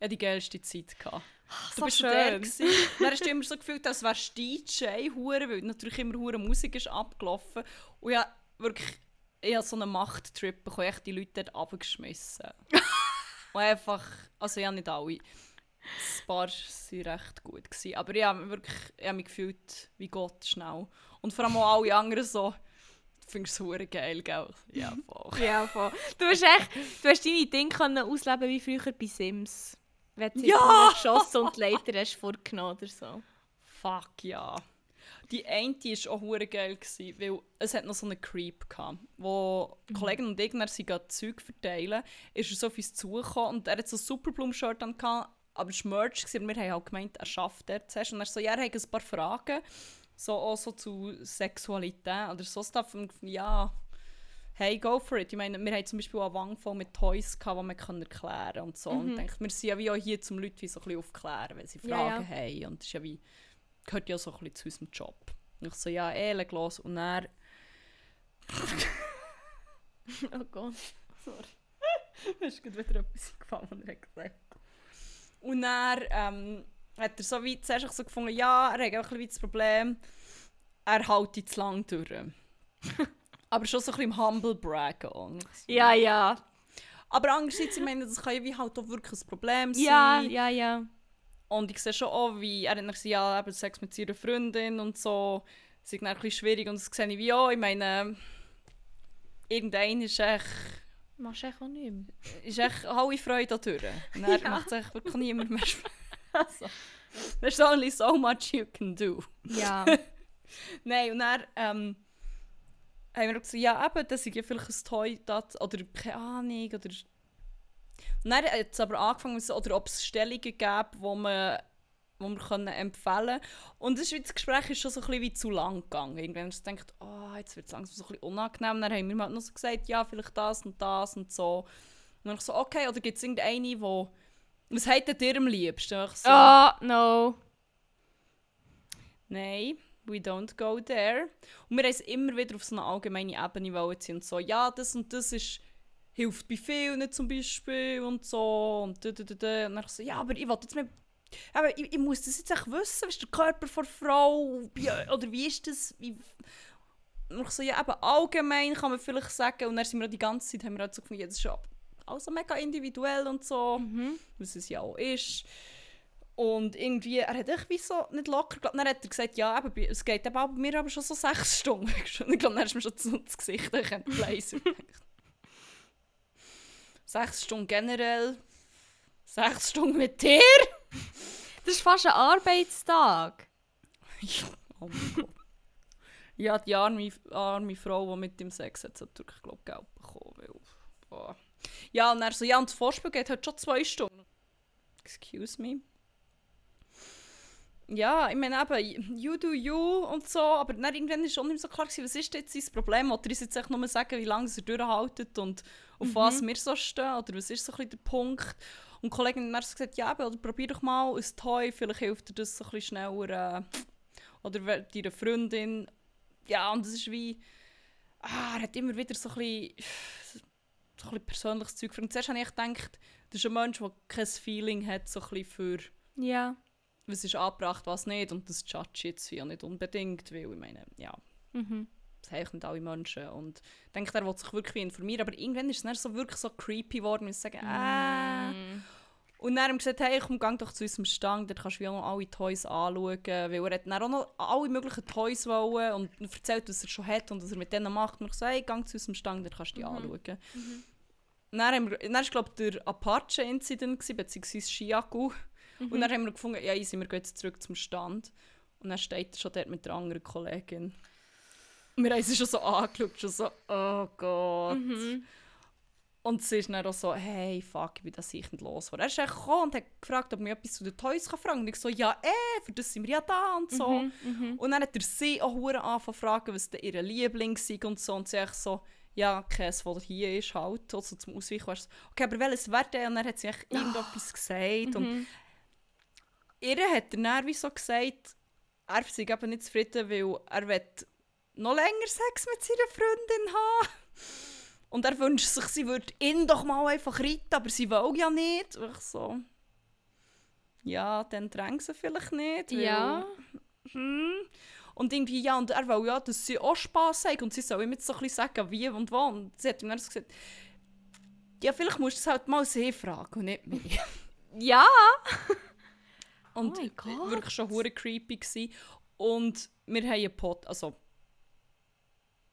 ja, die geilste Zeit gehabt. Ach, du bist schön. der gewesen. Dann hast du immer so gefühlt, als wärst du DJ, hure, weil natürlich immer hure Musik ist abgelaufen. Und ja, wirklich, ich habe so einen Machttrip bekommen, ich die Leute dort abgeschmissen. (laughs) Und einfach, also ja, nicht alle. Ein paar waren recht gut. Gewesen. Aber ich habe wirklich, ich habe mich gefühlt wie Gott schnell. Und vor allem auch alle anderen so, du findest es geil, gell? Ja, voll. ja, voll. Du hast echt, du hast deine Dinge ausleben wie früher bei Sims. Wenn du ja! geschossen und die Leiter hast vorgenommen oder so. Fuck ja. Die eine war auch hure geil, gewesen, weil es hat noch so einen Creep gehabt, wo mhm. Kollegen und ich sie Zeug verteilen, ist er so auf uns zugekommen und er hat so ein Superblumen-Shirt an, aber es war Merch, gewesen, und wir haben halt gemeint, er schafft er zuerst. Und er so, ja, er hat ein paar Fragen, so auch so zu Sexualität oder so Stuff. Und ja, hey, go for it. Ich meine, wir haben zum Beispiel auch Wang voll mit Toys, gehabt, die man erklären kann und so. Mhm. Und ich denke, wir sind ja wie auch hier, um Leute so ein bisschen aufklären, wenn sie Fragen ja, ja. haben. Und das ist ja wie, gehört ja so ein bisschen zu unserem Job. Und ich so, ja, eh, leg los. Und er... (laughs) oh Gott, sorry. (laughs) Mir ist gerade wieder etwas gefallen, was er gesagt hat. Und dann ähm, hat er so wie zuerst so gefunden, ja, er hat auch ein bisschen das Problem, er hält zu lang durch. Aber schon so ein bisschen im Humble Braggen. Ja, ja. Aber andererseits, ich meine, das kann ja wie halt auch wirklich ein Problem sein. Ja, ja, ja. Und ich sehe schon auch, wie er hat ja, eben Sex mit seiner Freundin und so, das ist ein bisschen schwierig und das sehe ich wie auch. Ich meine, irgendein ist echt... Machst du echt auch nicht mehr. Ist echt alle Freude da. Und er (laughs) ja. macht es echt wirklich niemand mehr Spaß. (laughs) Also, there's only so much you can do. Ja. (laughs) Nein, und er... Ähm, haben wir gesagt, ja eben, das ist ja vielleicht ein Toy, das, oder keine Ahnung, oder... Und dann hat es aber angefangen, oder ob es Stellungen gäbe, wo man wo wir können empfehlen Und das, das Gespräch ist schon so ein bisschen wie zu lang gegangen. Irgendwann hast du gedacht, oh, jetzt wird es langsam so ein bisschen unangenehm. Dann haben wir halt noch so gesagt, ja, vielleicht das und das und so. Und dann ich so, okay, oder gibt es irgendeine, wo... Was hat dir am liebsten? So, oh, no. Nein we don't go there. Und wir haben es immer wieder auf so eine allgemeine Ebene ziehen und so, ja, das und das ist hilft bei vielen zum Beispiel und so und da, da, da, da. Und dann so, ja, aber ich wollte jetzt mehr aber ich, ich muss das jetzt echt wissen, was ist der Körper von Frau oder wie ist das? Wie, und so, ja, eben allgemein kann man vielleicht sagen, und dann sind wir die ganze Zeit, haben wir halt so gefunden, ja, das ist ja also mega individuell und so, Mhm. was es ja auch ist. Und irgendwie, er hat echt wie so nicht locker geglaubt. Dann hat er gesagt, ja, eben, es geht eben bei mir aber schon so sechs Stunden. (laughs) ich glaube, dann ist mir schon ins Gesicht geblasen. sechs Stunden generell, sechs Stunden mit dir. Das ist fast ein Arbeitstag. (laughs) oh mein Gott. Ja, die arme, arme Frau, die mit dem Sex hat, hat wirklich, glaube ich, Geld bekommen. Weil, boah. Ja, und er so, ja, und das Vorspiel geht halt schon zwei Stunden. Excuse me. Ja, ich meine eben, you do you und so, aber dann irgendwann ist auch nicht so klar gewesen, was ist jetzt sein Problem? Oder ist jetzt echt nur sagen, wie lange er durchhaltet und auf was wir so stehen? Oder was ist so ein bisschen der Punkt? Und die Kollegin hat so gesagt, ja, eben, oder probier doch mal ein Toy, vielleicht hilft dir das so ein bisschen schneller. Äh, oder deiner Freundin. Ja, und es ist wie, ah, er hat immer wieder so ein bisschen, so ein bisschen persönliches Zeug. Und zuerst habe ich gedacht, das ist ein Mensch, der kein Feeling hat, so ein bisschen für Ja. Was ist angebracht, was nicht. Und das judge jetzt ja nicht unbedingt, weil ich meine, ja, Mhm. das haben alle Menschen. Und ich denke, er will sich wirklich informieren. Aber irgendwann ist es dann so wirklich so creepy geworden, dass ich sage, äh. Mm. Und dann haben wir gesagt, hey, komm, geh doch zu unserem Stand, dort kannst du auch noch alle Toys anschauen. Weil er hat dann auch noch alle möglichen Toys wollen und erzählt, was er schon hat und was er mit denen macht. Und ich so, hey, geh zu unserem Stand, dort kannst du die anschauen. Und dann, war, glaube ich, der Apache-Incident, beziehungsweise Shiaku. Und dann haben wir gefunden, ja, easy, wir gehen jetzt zurück zum Stand. Und dann steht er schon dort mit der anderen Kollegin. Und wir haben sie schon so angeschaut, schon so, oh Gott. Mhm. Und sie ist dann auch so, hey, fuck, ich bin das sicher nicht los. Er ist gekommen und hat gefragt, ob mir etwas zu den Toys kann fragen. Und ich so, ja, eh, für das sind wir ja da und so. Mhm. Und dann hat er sie auch hure angefangen fragen, was denn ihr Liebling sei und so. Und sie echt so, ja, Käse, der hier ist, halt, also zum Ausweichen. War so, okay, aber welches wäre der? Und dann hat sie echt irgendetwas gesagt. Und Mhm. Ihr hat er dann wie so gesagt, er sei eben nicht zufrieden, weil er will noch länger Sex mit seiner Freundin haben. Und er wünscht sich, sie würde ihn doch mal einfach reiten, aber sie will ja nicht. Und ich so, ja, dann drängen sie vielleicht nicht. Ja. hm. Und irgendwie, ja, und er will ja, dass sie auch Spass haben und sie soll ihm jetzt so ein bisschen sagen, wie und wo. Und sie hat ihm dann so gesagt, ja, vielleicht musst du es halt mal sie fragen und nicht mich. Ja. (laughs) Und Oh wirklich schon hure creepy gsi. Und wir haben einen Pod, also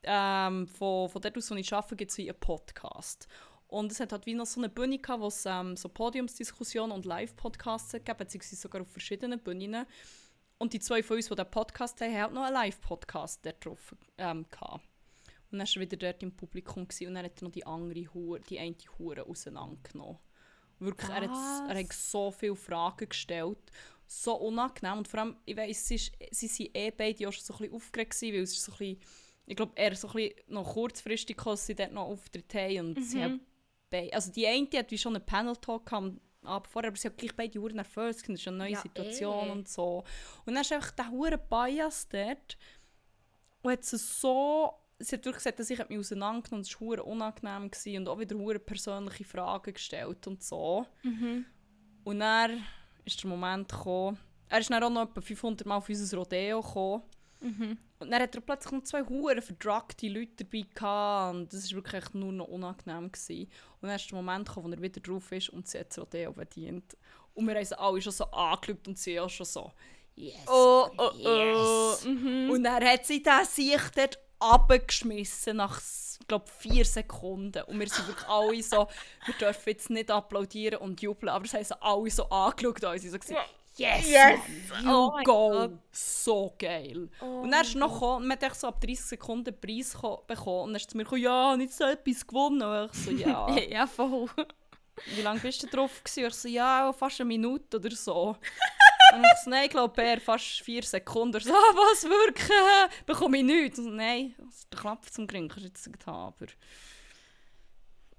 ähm, von, von dort aus, wo ich arbeite, gibt es wie einen Podcast. Und es hat halt wie noch so eine Bühne gehabt, wo es ähm, so Podiumsdiskussionen und Live-Podcasts gegeben, beziehungsweise sogar auf verschiedenen Bühnen. Und die zwei von uns, die den Podcast haben, haben noch einen Live-Podcast dort drauf ähm, gehabt. Und dann war er wieder dort im Publikum gewesen, und dann hat er noch die andere Hure, die eine Hure auseinandergenommen. Wirklich, er hat, er hat so viele Fragen gestellt. So unangenehm. Und vor allem, ich weiss, sie, sind eh beide auch schon so ein bisschen aufgeregt gewesen, weil es ist so ein bisschen, ich glaube, er so ein bisschen noch kurzfristig dass sie dort noch Auftritt haben. Und sie haben beide, also die eine die hat wie schon einen Panel-Talk gehabt vorher, aber sie hat gleich beide Uhren nervös, das ist eine neue Ja, Situation eh. und so. Und dann ist einfach der hure Bias dort und hat sie so sie hat wirklich gesagt, dass ich mich auseinandergenommen und es war unangenehm gewesen und auch wieder hure persönliche Fragen gestellt und so. Mhm. Und dann ist der Moment gekommen, er ist dann auch noch etwa 500 Mal auf unser Rodeo gekommen. Mhm. Und dann hat er plötzlich noch zwei hure verdruckte Leute dabei gehabt und das war wirklich nur noch unangenehm. Gewesen. Und dann ist der Moment gekommen, wo er wieder drauf ist und sie hat das Rodeo bedient. Und wir haben sie alle schon so angeschaut und sie auch schon so «Yes, Oh, oh, oh. yes!» Mhm. Und dann hat sie den sich dort abgeschmissen nach, glaube vier Sekunden. Und wir sind wirklich alle so, wir dürfen jetzt nicht applaudieren und jubeln, aber es haben sie alle so angeschaut und uns so gesagt, yes, Yes! Mann, you Oh go. So geil. Oh und dann ist noch gekommen, man hat so ab 30 Sekunden den Preis ko- bekommen und dann ist zu mir gekommen, ja, nicht so etwas gewonnen. Und ich so, ja. (laughs) ja, voll. Wie lange bist du drauf gewesen? Ich so, ja, fast eine Minute oder so. (laughs) Und ich so, nein, ich glaube, er fast vier Sekunden. So, (laughs) ah, was, wirklich? Bekomme ich nichts? Und so, nein, der Klapp zum Grin, kannst du jetzt nicht haben. Aber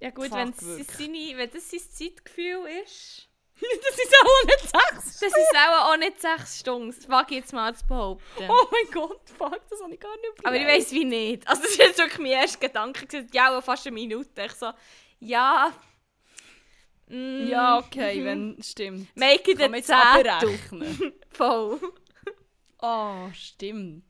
Ja gut, wenn seine, wenn das sein Zeitgefühl ist, (laughs) das ist auch nicht sechs. das ist auch, auch nicht sechs Stunden. Das wage ich jetzt mal zu behaupten. Oh mein Gott, fuck, das habe ich gar nicht Aber ich überlegt. weiss wie nicht. Also das war jetzt wirklich mein erster Gedanke. Ja, fast eine Minute. Ich so, Ja. Mm, Ja, okay, wenn stimmt. Make it Kann a Zettel. (laughs) Voll. oh, stimmt.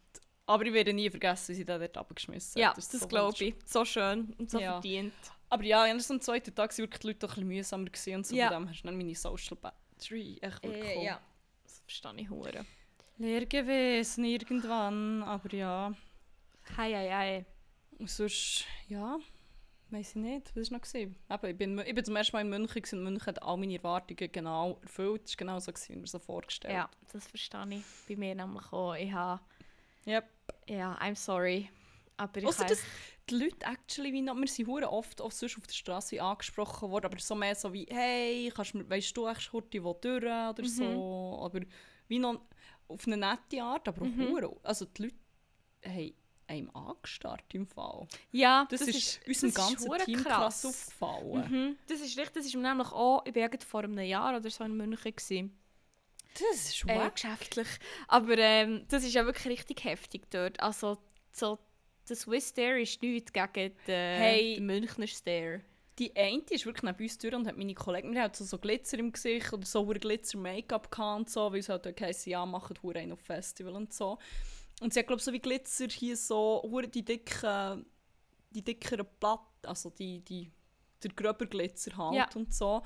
Aber ich werde nie vergessen, wie sie da dort abgeschmissen Ja, das, so glaube ich. So schön und so Ja. verdient. Aber ja, erst am zweiten Tag waren wirklich die Leute ein bisschen mühsamer gewesen und so. Ja. Von dem hast du dann meine Social Battery echt Äh, bekommen. ja. Das verstehe ich hure. Leer gewesen, irgendwann. Aber ja. Hei, hei, hei. Und sonst, ja, weiß ich nicht. Was war noch? Gewesen? Eben, ich, bin, ich bin zum ersten Mal in München gewesen, und München hat all meine Erwartungen genau erfüllt. Es war genau so, gewesen, wie ich mir so vorgestellt Ja, das verstehe ich. Bei mir nämlich auch. Ich habe... Yep. Ja, I'm sorry. Aber ich Ausser, habe... dass die Leute actually, wie noch, wir sind oft auch sonst auf der Straße angesprochen worden, aber so mehr so wie, hey, kannst, du- weisst du echt heute wo durch oder Mhm. so. Aber wie noch auf eine nette Art, aber auch Mhm. hure. Also die Leute haben einem angestarrt im Fall. Ja, Das, ist, unserem das ganzen hure Team krass aufgefallen. Mhm. Das ist richtig, das ist mir nämlich auch, ich war vor einem Jahr oder so in München. Gewesen. Das ist Äh, wack. geschäftlich. Aber ähm, das ist ja wirklich richtig heftig dort. Also so, der Swiss Dare ist nichts gegen den, Hey. den Münchner Stare. Die eine ist wirklich neben uns durch und hat meine Kollegen, wir hatten so, so Glitzer im Gesicht oder so Glitzer-Make-up gehabt und so, weil es halt heisst, ja, machen hure einen auf Festival und so. Und sie hat, glaube ich, so wie Glitzer hier so die dicken, die dickeren Platten, also die, die, der gröber Glitzer halt Ja. und so.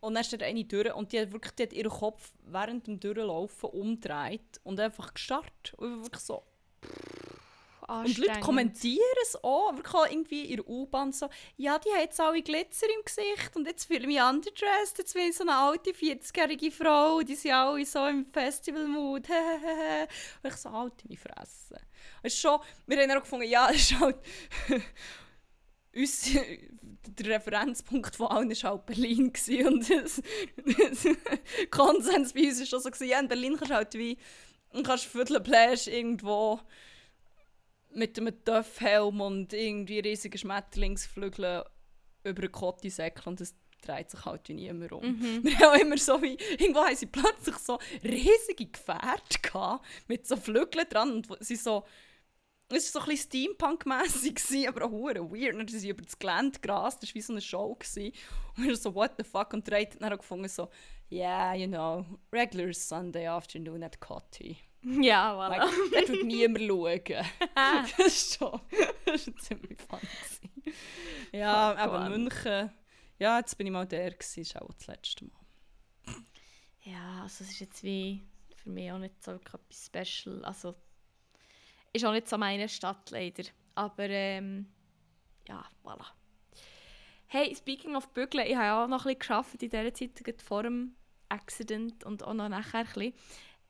Und dann steht eine durch und die hat wirklich die hat ihren Kopf während dem Durchlaufen umgedreht und einfach gestarrt. Und wirklich so, Und die Leute kommentieren es auch, wirklich irgendwie in der U-Bahn so, ja, die haben jetzt alle Glitzer im Gesicht und jetzt fühle ich mich underdressed, jetzt bin ich so eine alte 40-jährige Frau, die sind alle so im Festival-Mood, (laughs) und ich so, alte meine Fresse. Es ist schon, wir haben auch gefunden, ja, es ist halt, (laughs) uns, der Referenzpunkt von allen war halt Berlin gewesen und das, das (laughs) Konsens bei uns war schon so, gewesen, ja, in Berlin kannst du halt wie, kannst Viertelpläsch irgendwo mit einem Töffhelm und irgendwie riesigen Schmetterlingsflügeln über den Kotti säckeln und es dreht sich halt wie niemand um. Mhm. (laughs) Wir haben immer so wie, irgendwo haben sie plötzlich so riesige Gefährte gehabt, mit so Flügeln dran und sie so, es war so ein bisschen Steampunk-mässig, aber auch hure weird. Dann sind sie über das Gelände gerast, das war wie so eine Show. Gewesen. Und wir so, what the fuck? Und der hat dann auch gefunden so, yeah, you know, regular Sunday afternoon at Cotti. Ja, voilà. Like, dort wird niemand schauen. das ist schon, das ist ziemlich gewesen. Ja, Fuck, aber. München, ja, jetzt bin ich mal der gewesen, ist auch das letzte Mal. Ja, also es ist jetzt wie für mich auch nicht so etwas Special. Also ist auch nicht so meine Stadt leider. Aber ähm, ja, voilà. Hey, speaking of Bügeln, ich habe ja auch noch ein bisschen gearbeitet in dieser Zeit, vor dem Accident und auch noch nachher ein bisschen.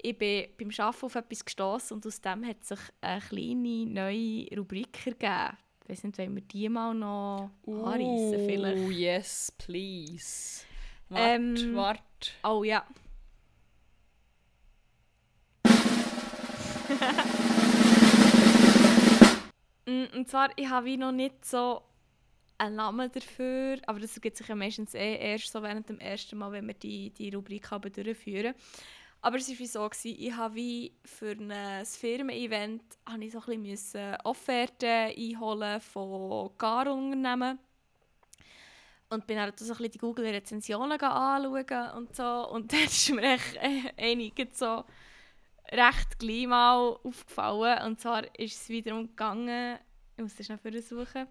Ich bin beim Arbeiten auf etwas gestoßen und aus dem hat sich eine kleine neue Rubrik ergeben. Ich weiß nicht, wollen wir die mal noch anreissen vielleicht? Oh, yes, please. Wart, Ähm, wart. Oh ja. (laughs) Mm, Und zwar, ich habe wie noch nicht so einen Namen dafür, aber das ergibt sich ja meistens eh erst so während dem ersten Mal, wenn wir die, die Rubrik haben durchführen. Aber es war so, gewesen, ich habe wie für ein Firmen-Event so Offerten einholen von Gar-Unternehmen. Und bin dann so ein bisschen die Google-Rezensionen anschauen und so. Und (laughs) dann ist mir echt äh, einige so recht gleich mal aufgefallen. Und zwar ist es wiederum gegangen, ich muss das schnell versuchen.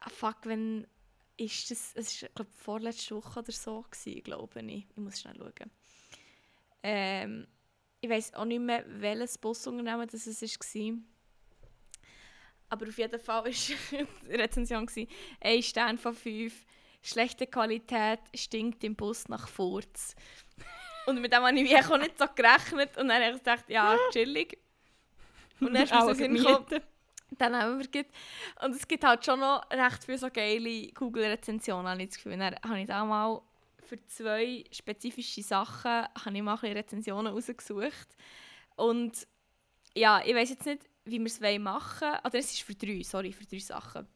Ah, fuck, wenn ist das, es war glaube vorletzte Woche oder so, gewesen, glaube ich. Ich muss schnell schauen. Ähm, ich weiß auch nicht mehr, welches Busunternehmen das es war. Aber auf jeden Fall war (laughs) die Rezension ein Stern von fünf. Schlechte Qualität stinkt im Bus nach Furz. (laughs) Und mit dem habe ich wie auch nicht so gerechnet. Und dann habe ich gedacht, ja, (laughs) chillig. Und dann ist mir so Auch in den Sinn gekommen, mieten. dann haben wir gut. Und es gibt halt schon noch recht viele so geile Google-Rezensionen, habe ich das Gefühl. Dann habe ich da mal für zwei spezifische Sachen habe ich mal Rezensionen rausgesucht. Und ja, ich weiß jetzt nicht, wie wir es machen wollen. Oder es ist für drei, sorry, für drei Sachen.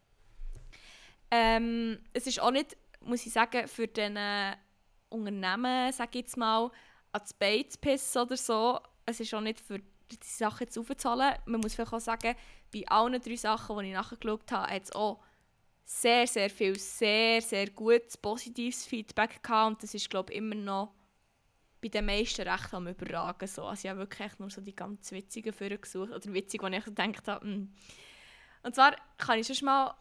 Ähm, es ist auch nicht, muss ich sagen, für den Unternehmen, sage ich jetzt mal, ans Bein zu oder so. Es ist auch nicht für die Sachen jetzt aufzuzahlen. Man muss vielleicht auch sagen, bei allen drei Sachen, die ich nachgeschaut habe, hat es auch sehr, sehr viel, sehr, sehr gutes, positives Feedback gehabt und das ist, glaube ich, immer noch bei den meisten recht am Überragen. So. Also ich habe wirklich echt nur so die ganz witzigen Führer gesucht, oder witzig, wo ich gedacht habe, mm. Und zwar kann ich schon mal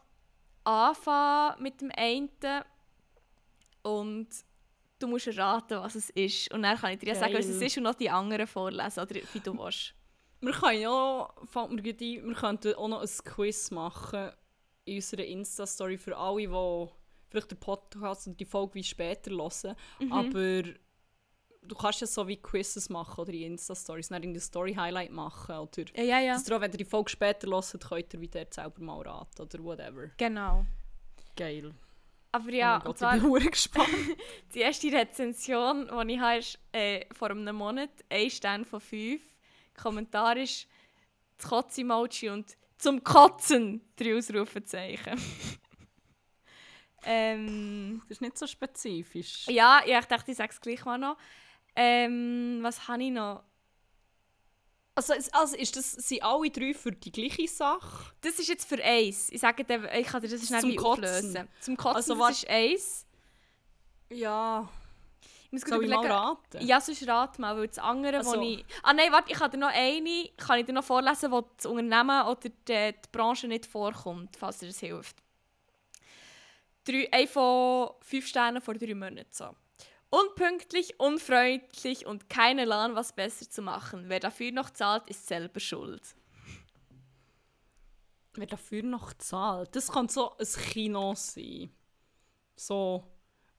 anfangen mit dem einen und du musst erraten, was es ist. Und dann kann ich dir ja sagen, was es ist und noch die anderen vorlesen, oder wie du willst. Wir können ja, fällt mir ein, wir könnten auch noch ein Quiz machen in unserer Insta-Story für alle, die vielleicht den Podcast und die Folge wie später hören. Mhm. Aber du kannst ja so wie Quizzes machen oder in Insta-Stories, dann in Story-Highlight machen. Oder ja, ja, ja. Dass ihr auch, wenn ihr die Folge später hört, könnt ihr wieder selber mal raten oder whatever. Genau. Geil. Aber ja, oh Gott, ich bin (laughs) gespannt. (laughs) die erste Rezension, die ich habe, ist äh, vor einem Monat, ein Stern von fünf. Kommentar ist das Kotz-Emoji und zum Kotzen drei Ausrufezeichen. (laughs) ähm, das ist nicht so spezifisch. Ja, ja ich dachte, ich sage es gleich mal noch. Ähm, was habe ich noch? Also, also ist das, sind alle drei für die gleiche Sache? Das ist jetzt für eins. Ich sage dir, ich kann dir das schnell Zum auflösen. Zum Kotzen also, das ist eins. Ja. Ich muss Soll ich mal raten? Ja, sonst rat mal, weil das andere, also. wo ich... Ah nein, warte, ich dir noch eine, kann ich dir noch vorlesen, wo das Unternehmen oder die, die Branche nicht vorkommt, falls dir das hilft. Drei, ein von fünf Sternen vor drei Monaten so. Unpünktlich, unfreundlich und keine Lahn, was besser zu machen. Wer dafür noch zahlt, ist selber schuld. Wer dafür noch zahlt? Das kann so ein Kino sein. So,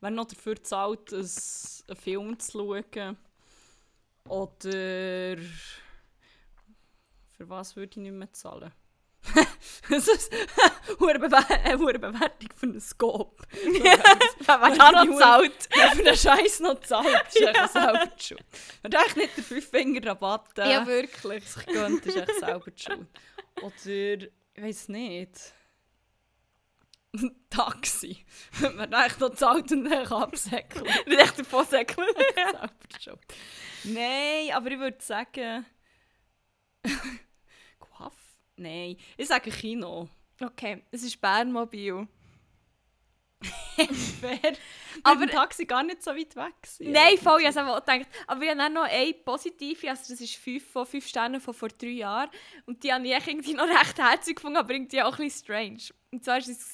wer noch dafür zahlt, einen Film zu schauen. Oder für was würde ich nicht mehr zahlen? (laughs) das ist eine Bewertung für einen Scope. (laughs) Wer (laughs) hat noch zahlt? Wer für den Scheiß noch zahlt, ist ja. selber die Schuld. Wenn du nicht den 5-Finger-Rabatt äh, ja, wirklich. sich gönnt, ist echt selber die Schuld. Oder, ich weiß nicht. (laughs) Taxi. Wenn man echt noch zahlt und dann absäckeln. (laughs) Nicht echt davon säckeln. (laughs) Nein, aber ich würde sagen... Nein, ich sage Kino. Okay, es ist Bernmobil. Fair. aber ein Taxi gar nicht so weit weg sein. Nein, voll, ich habe gedacht. Aber wir haben noch eine positive, also das ist 5 von 5 Sternen von vor drei Jahren. Und die habe ich irgendwie noch recht herzig gefunden, aber irgendwie auch ein bisschen strange. Und zwar war es,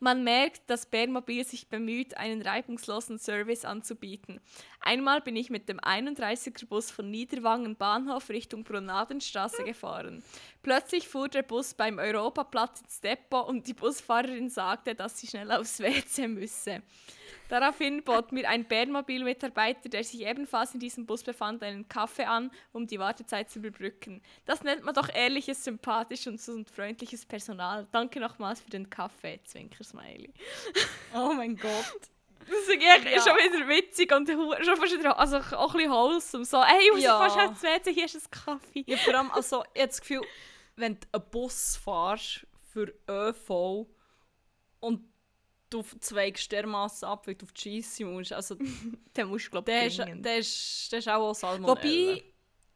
man merkt, dass Bärmobil sich bemüht, einen reibungslosen Service anzubieten. Einmal bin ich mit dem 31er Bus von Niederwangen Bahnhof Richtung Brunadenstraße gefahren. Plötzlich fuhr der Bus beim Europaplatz ins Depot und die Busfahrerin sagte, dass sie schnell aufs WC müsse. Daraufhin bot mir ein Bernmobil-Mitarbeiter, der sich ebenfalls in diesem Bus befand, einen Kaffee an, um die Wartezeit zu überbrücken. Das nennt man doch ehrliches, sympathisches und freundliches Personal. Danke nochmals für den Kaffee, Zwinker-Smiley. Oh mein Gott. Das ist ja. schon wieder witzig und schon fast wieder, also auch ein bisschen wholesome. So, hey, muss ja. fast ins WC, hier ist ein Kaffee. Ja, vor allem, also, ich habe das Gefühl, wenn du einen Bus fährst für ÖV und du zweigst dermassen ab, weil du auf die Scheisse musst. Also, (laughs) den musst du, glaube ich, der ist, der, ist, der ist auch Salmonella. Wobei,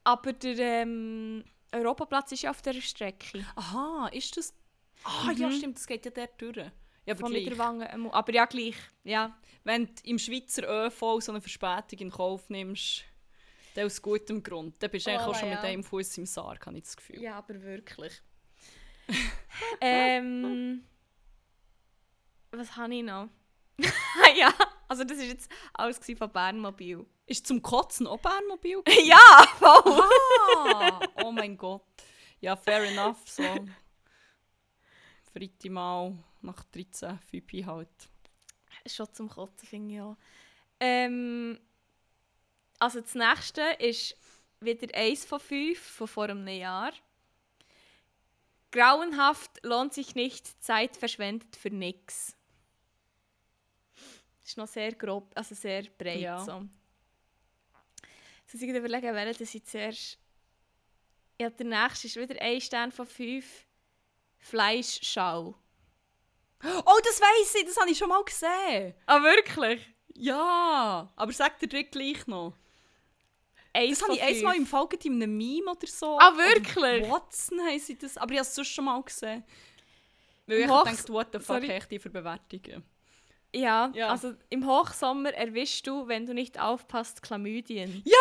aber der ähm, Europaplatz ist ja auf dieser Strecke. Aha, ist das... Ah, mhm. ja stimmt, das geht ja dort durch. Ja, aber Von Niederwangen, aber ja, gleich. Ja. Wenn du im Schweizer ÖV so eine Verspätung in Kauf nimmst, dann aus gutem Grund, dann bist du oh, eigentlich auch schon ja. mit einem Fuß im Sarg, habe ich das Gefühl. Ja, aber wirklich. (laughs) ähm was habe ich noch? (laughs) ja, also das war jetzt alles von Bernmobil. Ist zum Kotzen auch Bernmobil? (laughs) ja, voll! Ah, oh mein Gott. Ja, fair enough. So. Freitag mal nach 13 FIPI halt. Schon zum Kotzen, finde ich auch. Ähm, also das nächste ist wieder eins von fünf von vor einem Jahr. Grauenhaft lohnt sich nicht, Zeit verschwendet für nichts ist noch sehr grob, also sehr breit. Ja. So. Jetzt muss ich überlegen, welchen ich zuerst... Ja, der nächste ist wieder ein Stern von fünf. Fleischschau. Oh, das weiß ich, das habe ich schon mal gesehen. Ah, wirklich? Ja, aber sag dir gleich noch. Eins das habe ich einmal im Fall in einem Meme oder so. Ah, wirklich? Oder Watson haben sie das, aber ich habe es sonst schon mal gesehen. Weil ich Hochs- denke, what the fuck habe ich die für Bewertungen? Ja, Ja. also im Hochsommer erwischst du, wenn du nicht aufpasst, Chlamydien. Ja!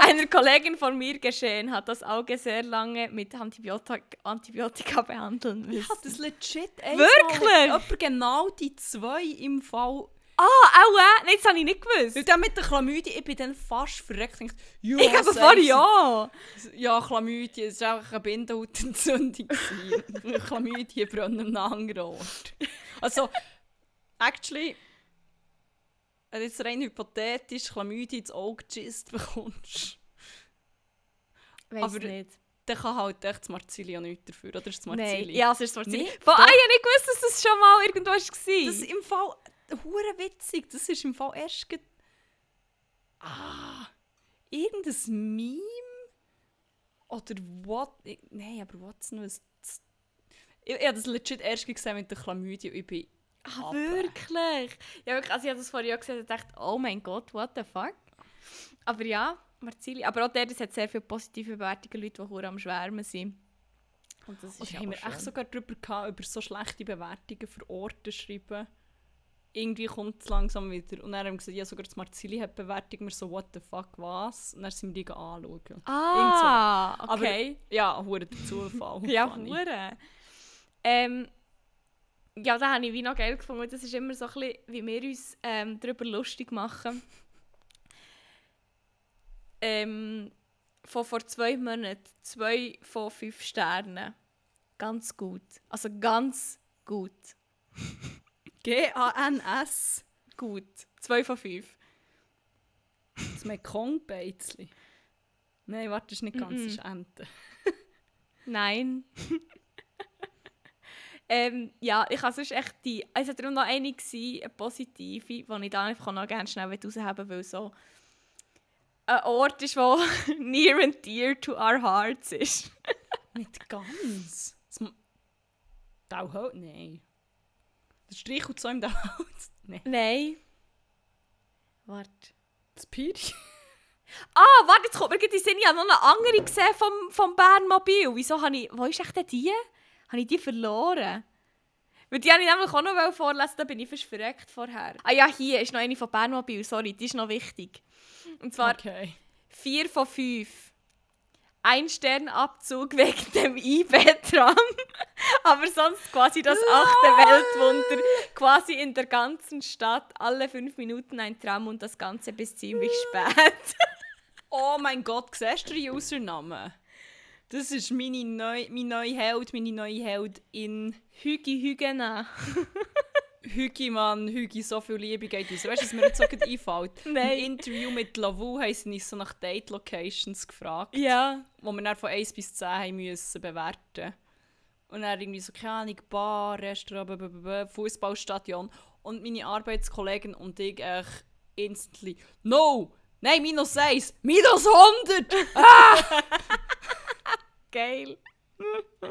(laughs) Einer Kollegin von mir geschehen, hat das Auge sehr lange mit Antibiotik Antibiotika behandeln Ich müssen. habe das legit Wirklich? Etwa genau die zwei im Fall. Ah, auch äh? Nein, das habe ich nicht gewusst. Weil dann mit der Chlamydie, ich bin dann fast verreckt. Ich, Ich habe vorhin ja. Ja, Chlamydie, es war einfach eine Bindehautentzündung. gewesen. (laughs) Chlamydie brennen einem anderen Ort. Also, actually, wenn du jetzt rein hypothetisch Chlamydie ins Auge geschissen bekommst, Weiss Aber- nicht. dann kann halt echt das Marzili auch nichts dafür. Oder ist das Nein, Marzili? ja, es ist Marzili. Nee, Von, ah, ich habe nicht gewusst, dass das schon mal irgendwo war. Das ist im Fall hure witzig. Das ist im Fall erst Ah, irgendein Meme oder what? ich- Nein, aber what's noch? Ich, ich habe das legit erst gesehen mit der Chlamydie und ich bin Ah, Aber- wirklich? Ja, wirklich. Also ich habe das auch gesehen und dachte, oh mein Gott, what the fuck? Aber ja, Marzili. Aber auch der, das hat sehr viele positive Bewertungen, Leute, die am Schwärmen sind. Und das ist Oder haben wir schön. echt sogar darüber gehabt, über so schlechte Bewertungen für Orte schreiben. Irgendwie kommt es langsam wieder. Und dann haben wir gesagt, ja, sogar das Marzili hat Bewertungen. Wir so, what the fuck, was? Und dann sind wir die anschauen. Ah, Aber- okay. Ja, hure der Zufall. (laughs) ja, hure. Ähm, ja, da habe ich wie noch geil gefunden. Das ist immer so ein bisschen, wie wir uns ähm, darüber lustig machen. Ähm, von vor zwei Monaten, zwei von fünf Sternen. Ganz gut. Also ganz gut. (laughs) G-A-N-S. Gut. Zwei von fünf. Das Mekong-Beizli. Nein, warte, das ist nicht ganz, das ist Ente. (laughs) Nein. Ähm, ja, ich habe sonst echt die... Es hat darum noch eine, gewesen, eine positive, die ich da einfach noch gerne schnell rausheben will, weil so ein Ort ist, der (laughs) near and dear to our hearts ist. (laughs) Nicht ganz. Dauhaut? Nein. Der Streichelzäum Dauhaut? (laughs) Nein. Nein. Warte. Das Piri? Ah, warte, jetzt kommt mir gerade in den Sinn, ich habe noch eine andere gesehen vom, vom Bernmobil. Wieso habe ich... Wo ist echt denn die? Habe ich die verloren? Weil die wollte ich nämlich auch noch vorlesen, da bin ich fast verreckt vorher. Ah ja, hier ist noch eine von Bernmobil, sorry, die ist noch wichtig. Und zwar Okay. 4 von 5. Ein Sternabzug wegen dem IB-Tram. (laughs) Aber sonst quasi das achte Weltwunder. Quasi in der ganzen Stadt alle 5 Minuten ein Tram und das Ganze bis ziemlich spät. (laughs) Oh mein Gott, siehst du den Username? Das ist meine neu, mein neuer Held, meine neue Heldin. Hügi Hügena. (laughs) Hügi, Mann, Hügi, so viel Liebe geht uns. Weißt du, was mir jetzt so gerade einfällt? Nein. Im Interview mit Lavu haben sie uns so nach Date-Locations gefragt, Ja. wo wir dann von 1 bis 10 haben müssen bewerten Und dann irgendwie so, keine Ahnung, Bar, Restaurant, Fußballstadion. Und meine Arbeitskollegin und ich echt instantly, no! Nein, minus 1! Minus 100! (laughs) Geil. (laughs)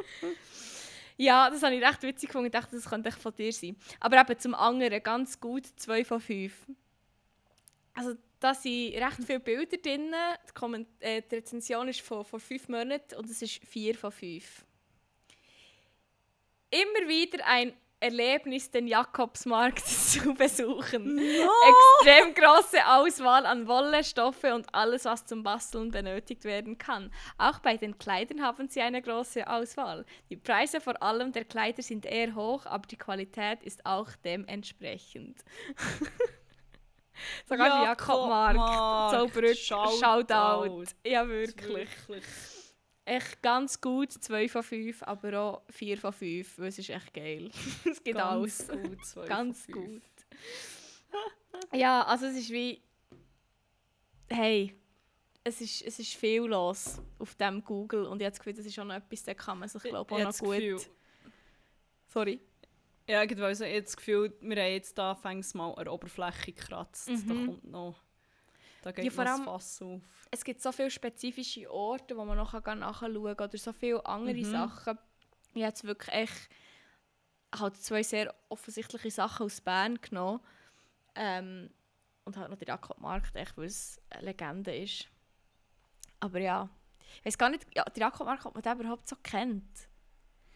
ja, das habe ich recht witzig gefunden. Ich dachte, das könnte echt von dir sein. Aber eben zum anderen ganz gut 2 von 5. Also da sind recht viele Bilder drin. Die, äh, die Rezension ist von vor 5 Monaten und es ist 4 von 5. Immer wieder ein Erlebnis, den Jakobsmarkt (laughs) zu besuchen. Extrem große Auswahl an Wolle, Stoffe und alles, was zum Basteln benötigt werden kann. Auch bei den Kleidern haben sie eine große Auswahl. Die Preise vor allem der Kleider sind eher hoch, aber die Qualität ist auch dementsprechend. (laughs) Sogar Jakob Markt, Zollbrück, Shoutout. Shoutout. Ja, wirklich. Wirklich. Echt ganz gut, 2 von 5, aber auch 4 von 5, weil es ist echt geil. (laughs) es gibt Ganz alles. gut. zwei Ganz von gut. (laughs) Ja, also es ist wie. Hey, es ist, es ist viel los auf dem Google und ich habe das Gefühl, das ist auch noch etwas, da kann man sich glaube Ich auch noch gut. Gefühl- Sorry. Ja, ich habe das Gefühl, wir haben jetzt da fängs mal an der Oberfläche gekratzt. Da Mhm. kommt noch... Da geht Ja, vor allem- Fass auf. Es gibt so viele spezifische Orte, wo man noch nachschauen kann oder so viele andere Mhm. Sachen. Ich habe jetzt wirklich echt halt zwei sehr offensichtliche Sachen aus Bern genommen. Ähm, und halt noch der Jakob Markt, echt, weil es eine Legende ist. Aber ja, ich weiß gar nicht, ja, der Jakob Markt, ob man den überhaupt so kennt.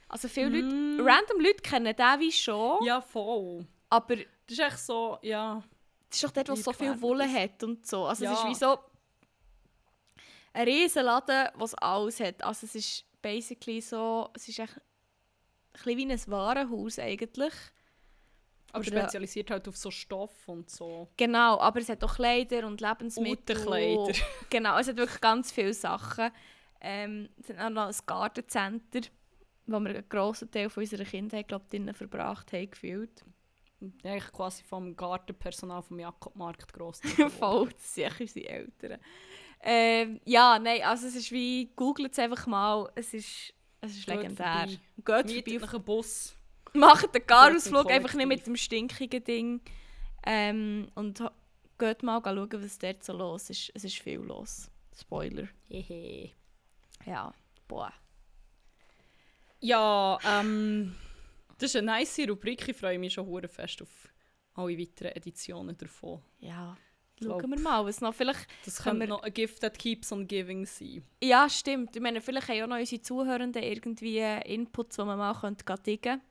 Also viele Leute, Mm. random Leute kennen den wie schon, Ja, voll. aber Das ist echt so, ja. Es ist doch dort, wo es so viel Wolle das. hat und so. Also es Ja. ist wie so ein riesen Laden, was alles hat. Also es ist basically so, es ist echt ein wie ein Warenhaus eigentlich. Aber Oder- spezialisiert halt auf so Stoff und so. Genau, aber es hat auch Kleider und Lebensmittel. Uterkleider. (laughs) Genau, es hat wirklich ganz viele Sachen. Ähm, es hat auch noch ein Gartencenter, wo wir einen grossen Teil von unserer Kindheit, glaube ich, drinnen verbracht haben, gefühlt. Eigentlich quasi vom Gartenpersonal vom Jakobmarkt gross. (laughs) Sind echt unsere Eltern. Ähm, ja, nein, also es ist wie, googelt es einfach mal, es ist, es ist Geht legendär. vorbei. Geht Mietet vorbei. Bus. (laughs) Macht den im einfach nicht mit dem stinkigen Ding. Ähm, und geht mal schauen, was dort so los ist. Es ist viel los. Spoiler. Hehe. Ja, boah. Ja, ähm, das ist eine nice Rubrik. Ich freue mich schon hure fest auf alle weiteren Editionen davon. Ja, Glaub- schauen wir mal, was noch vielleicht... Das könnte wir- noch ein Gift that keeps on giving sein. Ja, stimmt. Ich meine, vielleicht haben auch noch unsere Zuhörenden irgendwie Inputs, die man mal könnte gehen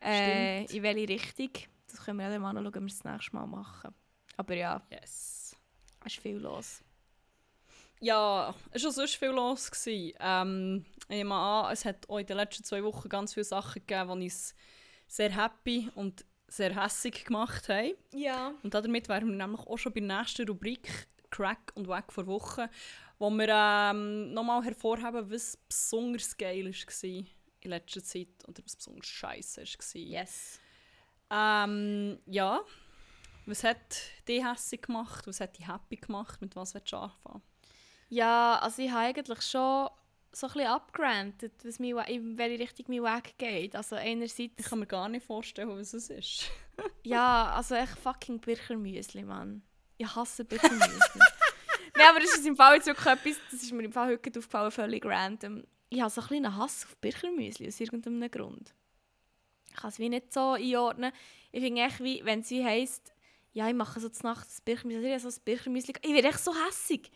äh, Stimmt. In welche Richtung. Das können wir ja dann mal noch schauen, wie wir es das nächste Mal machen. Aber ja, Yes. es ist viel los. Ja, es war sonst viel los. Gewesen. Ähm, ich nehme an, es hat auch in den letzten zwei Wochen ganz viele Sachen gegeben, die uns sehr happy und sehr hässig gemacht haben. Ja. Und damit wären wir nämlich auch schon bei der nächsten Rubrik Crack und Wack vor Woche, wo wir ähm, nochmal hervorheben, was besonders geil war in letzter Zeit oder was besonders scheiße war. Yes. Ähm, ja, was hat dich hässig gemacht, was hat dich happy gemacht, mit was willst du anfangen? Ja, also ich habe eigentlich schon so ein bisschen abgerantet, was Wa- in welche Richtung mein Weg geht. Also einerseits... Ich kann mir gar nicht vorstellen, was es ist. (laughs) Ja, also echt fucking Birchermüsli, Mann. Ich hasse (laughs) Birchermüsli. Nein, aber das ist im Fall jetzt wirklich etwas, das ist mir im Fall heute aufgefallen, völlig random. Ich habe so ein einen Hass auf Birchermüsli, aus irgendeinem Grund. Ich kann es wie nicht so einordnen. Ich finde echt, wie, wenn es wie heisst, ja, ich mache so zur Nacht das Birchermüsli, ich habe so das Birchermüsli, ich werde echt so hässig.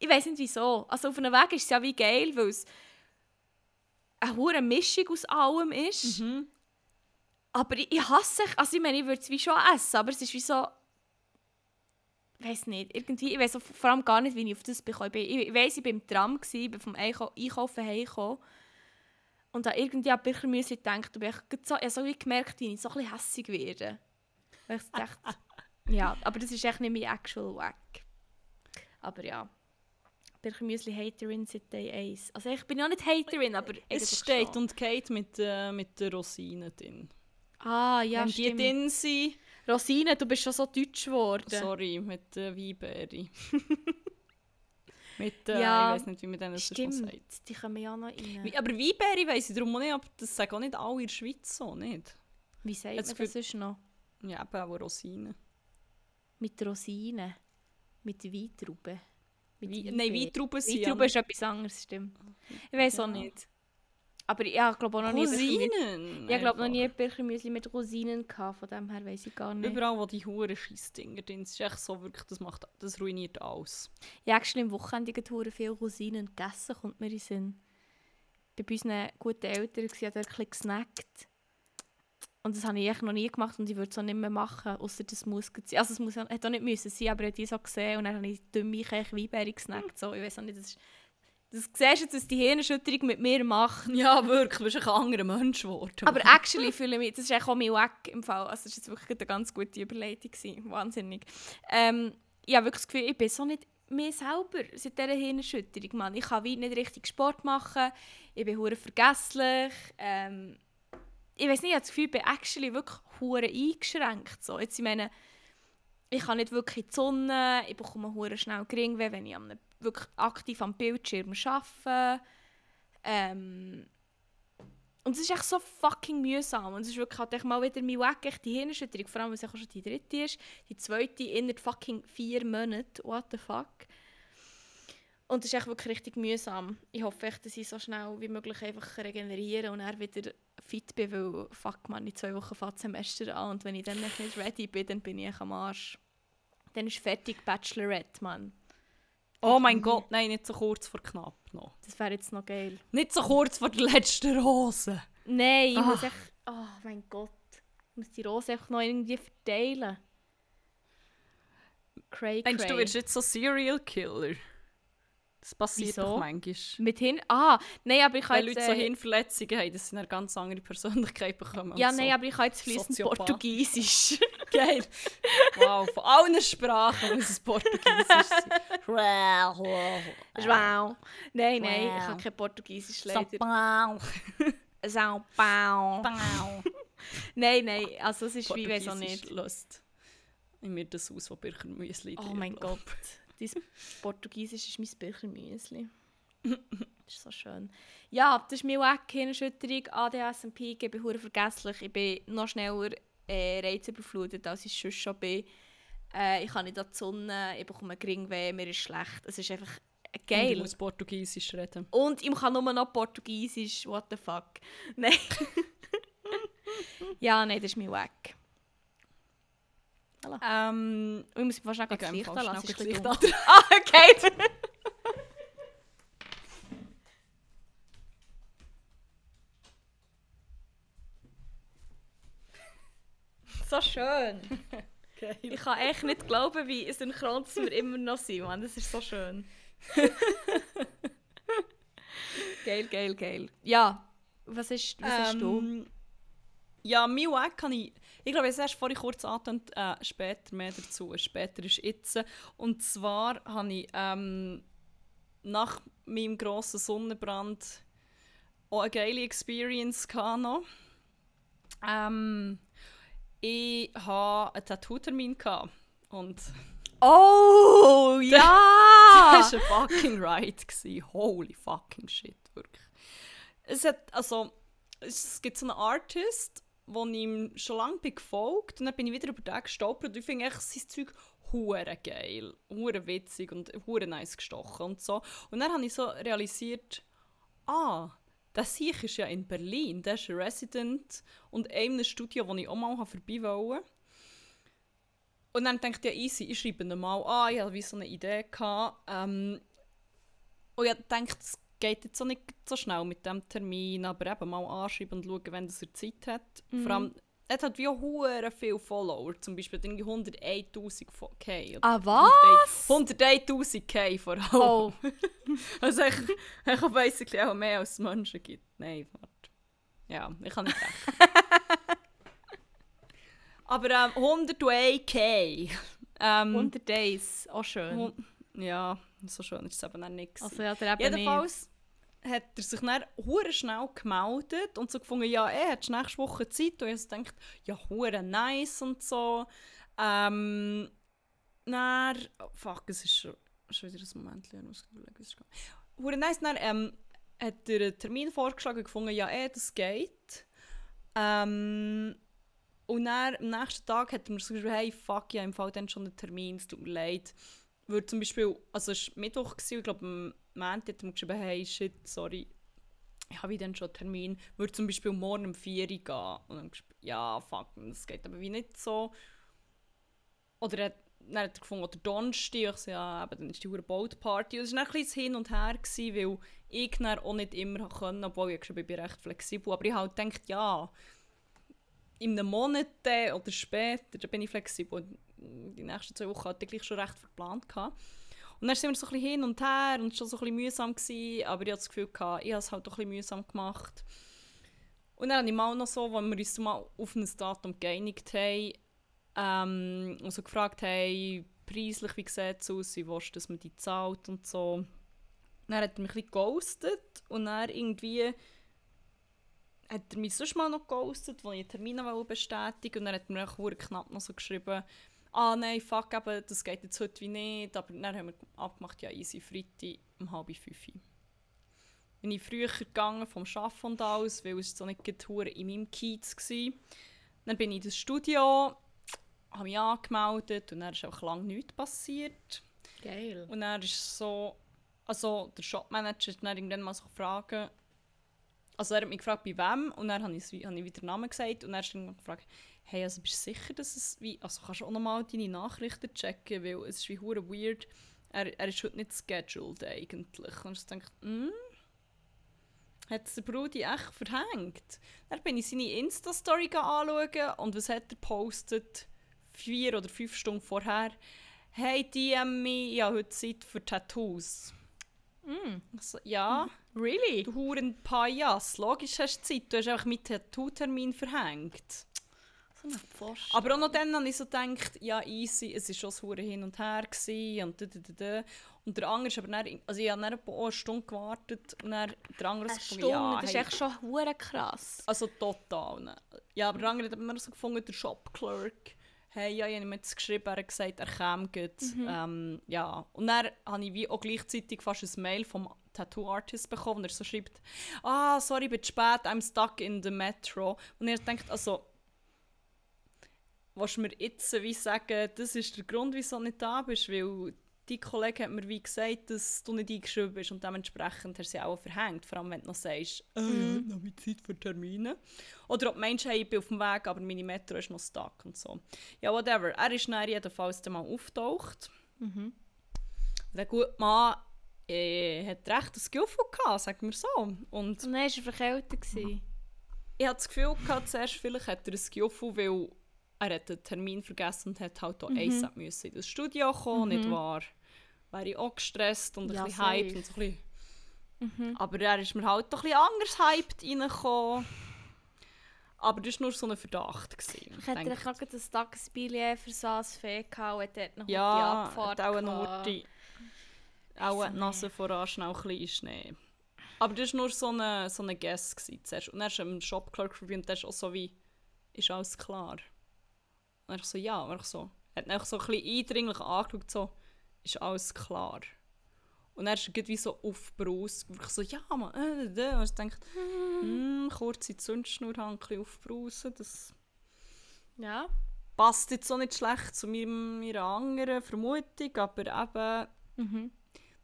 Ich weiß nicht wieso. Also auf einem Weg ist es ja wie geil, weil es eine hure Mischung aus allem ist. Mhm. Aber ich, ich hasse es. Also ich meine, ich würde es wie schon essen, aber es ist wie so... Ich weiß nicht, irgendwie, ich weiß vor allem gar nicht, wie ich auf das bekomme. Ich, bin- ich weiss, ich war im Tram, gewesen, bin vom Einkau Einkaufen heimgekommen und da irgendwie an Büchermüsli gedacht und ich habe so, ich habe so wie gemerkt, wie ich so ein bisschen hässig werde. Weil ich dachte, (laughs) ja, aber das ist echt nicht mein actual Wack. Aber ja. Büchermüsli-Haterin seit Day 1. Also ich bin ja nicht Haterin, aber Es steht schon. und geht mit, äh, mit den Rosinen drin. Ah, ja, Wenn die stimmt. drin sind, Rosine, du bist schon so deutsch geworden. sorry, mit der Weinbeere. (laughs) mit, äh, Ja, ich weiß nicht, wie man denen das schon sagt. Die kommen ja noch rein. Aber Weinbeere weiss ich darum auch nicht, aber das sagen auch nicht alle in der Schweiz so, nicht? Wie sagt Jetzt man das sonst noch? Ja, eben auch Rosinen. Mit Rosinen. Mit Weintrauben. Wei- Nein, Weintrauben sind Weintrauben ist etwas anderes, stimmt. Ich weiß auch Ja. nicht. Aber ich glaube auch noch nie Rosinen! Ich glaube noch nie Birchermüsli mit Rosinen gehabt, von dem her weiß ich gar nicht. Überall, wo die Huren Scheissdinger drin sind, ist echt so wirklich, das, macht, das ruiniert alles. Ich habe actually am Wochenende hure viel Rosinen gegessen, kommt mir in den Sinn. Bei unseren guten Eltern, habe dort ein bisschen gesnackt. Und das habe ich echt noch nie gemacht und ich würde es auch nicht mehr machen, außer das muss sein. Also es muss, hätte auch nicht müssen sein, aber ich habe die so gesehen und dann habe ich dumme Kech Weinbeere gesnackt. So, ich weiß auch nicht, das ist... Das siehst jetzt, was die Hirnerschütterung mit mir macht. (laughs) Ja, wirklich, du bist ein anderer Mensch geworden. Aber actually fühle ich mich, das ist eigentlich auch mein Wack im Fall. Also das war jetzt wirklich eine ganz gute Überleitung. Gewesen. Wahnsinnig. Ähm, ich habe wirklich das Gefühl, ich bin so nicht mir selber seit dieser Hirnerschütterung. Mann. Ich kann wie nicht richtig Sport machen. Ich bin hure vergesslich. Ähm, ich weiß nicht, ich habe das Gefühl, ich bin actually wirklich hure eingeschränkt. So. Jetzt, ich meine, ich kann nicht wirklich die Sonne, ich bekomme hure schnell Geringweh, wenn ich am, wirklich aktiv am Bildschirm arbeite. Ähm, und es ist echt so fucking mühsam. Und es ist wirklich halt mal wieder mein Weg, echt die Hirnerschütterung. Vor allem, weil es schon die dritte ist. Die zweite innerhalb fucking vier Monate. What the fuck? Und es ist echt wirklich richtig mühsam. Ich hoffe echt, dass ich so schnell wie möglich einfach regeneriere und dann wieder fit bin, weil fuck man, in zwei Wochen das Semester an und wenn ich dann nicht ready bin, dann bin ich am Arsch. Dann ist fertig Bachelorette, Mann. oh mein Gott, nein, nicht so kurz vor knapp noch. Das Das wäre jetzt noch geil. Nicht so kurz vor der letzten Rose. Nein, ich Ah. muss echt... Oh mein Gott. Ich muss die Rose einfach noch irgendwie verteilen. Cray, Denkst du, du wirst jetzt so Serial Killer? Das passiert Wieso? doch manchmal. Mit hin... Ah, nein, aber ich kann Wenn jetzt... Leute so äh, Hirnverletzungen haben, dass sie eine ganz andere Persönlichkeit bekommen. Ja, nein, so. aber ich kann jetzt fließend. Portugiesisch. (laughs) Geil. Wow, von allen Sprachen muss es Portugiesisch sein. Wow. Nein, nein, ich Wow. kann kein Portugiesisch leider. São Paulo. (laughs) (laughs) Nein, nein, also es ist wie, weiß auch nicht. löst in mir das aus, was Bircher Müsli Oh mein. Gott. Dein Portugiesisch ist mein Büchermüsli. (laughs) das ist so schön. Ja, das ist mein Weg, Hirnerschütterung, ADHS-MP, ich bin vergesslich. Ich bin noch schneller äh, reizüberflutet, als ich sonst schon bin. Äh, ich kann nicht an die Sonne, ich bekomme Geringweh, mir ist schlecht. Es ist einfach äh, Und geil. Ich muss Portugiesisch reden. Und ich kann nur noch Portugiesisch, what the fuck. (laughs) Nein. (laughs) ja, nein, das ist mein Weg. Ähm, Und ich muss mich fast noch ich das Licht anlassen, ist das Licht an. Ah, okay. (laughs) so schön. Geil. Ich kann echt nicht glauben, wie synchron wir (laughs) immer noch sind. Mann. Das ist so schön. (laughs) geil, geil, geil. Ja, was ist, was hast du? Ähm, Ja, mein Weg kann ich... Ich glaube, es erst vorhin kurz angetönt, äh, später mehr dazu. Später ist jetzt. Und zwar habe ich ähm, nach meinem grossen Sonnenbrand auch eine geile Experience gehabt noch. Ähm, ich hatte einen Tattoo-Termin. Und Oh, das (laughs) ja! war ein fucking Ride. gewesen. Holy fucking shit, wirklich. Es, hat, also, es gibt so einen Artist, wo ich ihm schon lange bin gefolgt und dann bin ich wieder über den gestolpert und ich finde echt sein Zeug hure geil, hure witzig und hure nice gestochen und so. Und dann habe ich so realisiert, ah, der Sieg ist ja in Berlin, der ist Resident und in einem Studio, wo ich auch mal vorbei wollte. Und dann dachte ich, ja, easy, ich schreibe ihn mal an, ich hatte wie so eine Idee. Gehabt, ähm, und ich dachte, geht jetzt auch nicht so schnell mit dem Termin, aber eben mal anschreiben und schauen, wenn das er Zeit hat. Vor allem, er hat wie auch viele Follower, zum Beispiel irgendwie 101'000 Fo- K. Ah, was? 101'000 K vor allem. Oh. (laughs) Also ich, ich habe basically auch mehr als es Menschen gibt. Nein, warte. Ja, ich kann nicht recht. (laughs) Aber ähm, 101k. Ähm, 100 Days, auch schön. ja, so schön ist es eben auch nicht. gewesen. Also ja, der eben Jedenfalls hat er sich dann hure schnell gemeldet und so gefunden, ja, er hat nächste Woche Zeit. Und ich so ja, hure nice und so. Ähm, dann, oh, fuck, es ist schon, schon wieder ein Moment, ich muss überlegen, wie. Hure nice, dann ähm, hat er einen Termin vorgeschlagen und gefunden, ja, eh, das geht. Ähm, und dann, am nächsten Tag hat er mir geschrieben, hey, fuck, ja, im Fall dann schon einen Termin, es tut mir leid. Würde zum Beispiel, also es war Mittwoch, gewesen, ich glaube, Montag hat mir geschrieben, hey, shit, sorry, ich habe dann schon einen Termin, würde zum Beispiel morgen um 4 Uhr gehen. Und dann ja, fuck, das geht aber wie nicht so. Oder er dann hat er gefunden, oder Donnerstag, ich so, ja, eben, dann ist die hure Boat-Party. Es war ein bisschen Hin und Her, gewesen, weil ich dann auch nicht immer konnte, obwohl ich geschrieben, ich bin recht flexibel. Aber ich halt gedacht, ja, in einem Monat äh, oder später, da bin ich flexibel. Die nächsten zwei Wochen hatte ich gleich schon recht verplant. Gehabt. Und dann sind wir so ein bisschen hin und her und es war schon so ein bisschen mühsam. Gewesen, aber ich hatte das Gefühl, gehabt, ich habe es halt auch ein bisschen mühsam gemacht. Und dann habe ich mal noch so, als wir uns mal auf ein Datum geeinigt haben, ähm, und so gefragt haben, preislich, wie sieht es aus, wie willst du, dass man die zahlt und so. Dann hat er mich ein bisschen geghostet und dann irgendwie hat er mich sonst mal noch geghostet, als ich einen Termin wollte bestätigen und dann hat er mir auch knapp noch so geschrieben, ah nein, fuck, eben, das geht jetzt heute wie nicht, aber dann haben wir abgemacht, ja easy, Freitag um halb fünf. Bin ich früher gegangen vom Arbeiten und alles, weil es so nicht gerade in meinem Kiez war. Dann bin ich in das Studio, habe mich angemeldet und dann ist einfach lange nichts passiert. Geil. Und dann ist so, also der Shopmanager hat dann irgendwann mal so gefragt, also er hat mich gefragt, bei wem, und dann habe ich, hab ich wieder den Namen gesagt und er hat dann gefragt, hey, also bist du sicher, dass es wie, also kannst du auch nochmal deine Nachrichten checken, weil es ist wie hure weird, er, er ist heute nicht scheduled eigentlich. Und ich dachte, hm, hat der Brudi echt verhängt. Dann bin ich seine Insta-Story anschauen und was hat er postet? Vier oder fünf Stunden vorher. Hey, DM mich, ich habe heute Zeit für Tattoos. Mm. Ich so, ja, Really? du Huren Pajas, logisch hast du Zeit, du hast einfach mit Tattoo-Termin verhängt. So ein Pfosten. Aber auch noch dann habe ich so gedacht, ja easy, es war schon das Hure hin und her gewesen und da, da, da, da. Und der andere ist aber dann, also ich habe dann eine Stunde gewartet und dann der andere Eine so Stunde, gefunden, ja, das ist hey, echt schon hure krass. Also total. Ne? Ja, aber der andere hat mir so gefunden, der Shop-Clerk. Hey, ja, ich habe ihm jetzt geschrieben, er hat gesagt, er käme gut. Ähm, ja. Und dann habe ich wie auch gleichzeitig fast ein Mail vom Tattoo-Artist bekommen, der so schreibt, ah, sorry, ich bin zu spät, I'm stuck in the metro. Und ich denkt, also, willst du mir jetzt wie sagen, das ist der Grund, wieso du nicht da bist, weil die Kollege hat mir wie gesagt, dass du nicht eingeschrieben bist und dementsprechend hast du sie auch verhängt, vor allem wenn du noch sagst, äh, Mhm. noch mehr Zeit für Termine. Oder ob du meinst, hey, ich bin auf dem Weg, aber meine Metro ist noch stuck und so. Ja, whatever. Er ist dann jedenfalls dann mal auftaucht. Mhm. Der gute Mann äh, hat recht ein Gefühl gehabt, sagen wir so. Und Und dann war er verkältet. ich hatte das Gefühl gehabt, zuerst vielleicht hat er ein Gefühl, weil er hat den Termin vergessen und hat halt auch Mhm. ASAP müssen in das Studio kommen, nicht wahr? Wäre ich auch gestresst und ein Ja, bisschen hyped und so ein bisschen. Mhm. Aber er ist mir halt doch ein bisschen anders hyped reingekommen. Aber das war nur so ein Verdacht. Gewesen. Ich hätte Denke, gerade ein Tagesbillet für ein Fee gehabt und dort noch ja, die hat Abfahrt auch eine. Urti. Auch die Nase voran schnell ein bisschen Schnee. Aber das war nur so eine, so eine Guess gewesen zuerst. Und dann ist ein Shop-Clerk review und der ist auch so wie, ist alles klar? Und ich so, ja. Und ich so, er hat auch so ein bisschen eindringlich angeschaut, so, ist alles klar? Und er ist er gleich wie so aufbraust. Ich so, ja, Mann, äh, äh. Und ich dachte, hm, kurze Zündschnur ein bisschen aufbrausen, das Ja. passt jetzt auch nicht schlecht zu meinem- meiner anderen Vermutung, aber eben, Mhm.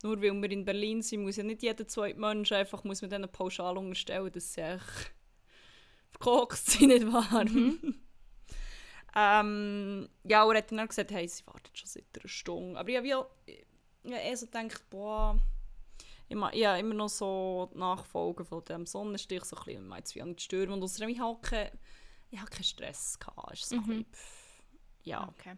nur weil wir in Berlin sind, muss ja nicht jeder zweite Mensch einfach muss man denen pauschal unterstellen, dass sie echt verkokst sind, nicht wahr? (laughs) ähm, ja, und er hat dann auch gesagt, hey, sie wartet schon seit einer Stunde. Aber ich habe ja, ich habe eh so gedacht, boah, ich, ich habe immer noch so die Nachfolgen von dem Sonnenstich, so ein bisschen, jetzt wie an die Stürme und außerdem, ich habe keinen ich habe keinen Stress gehabt, ist so ein bisschen, ja. Okay.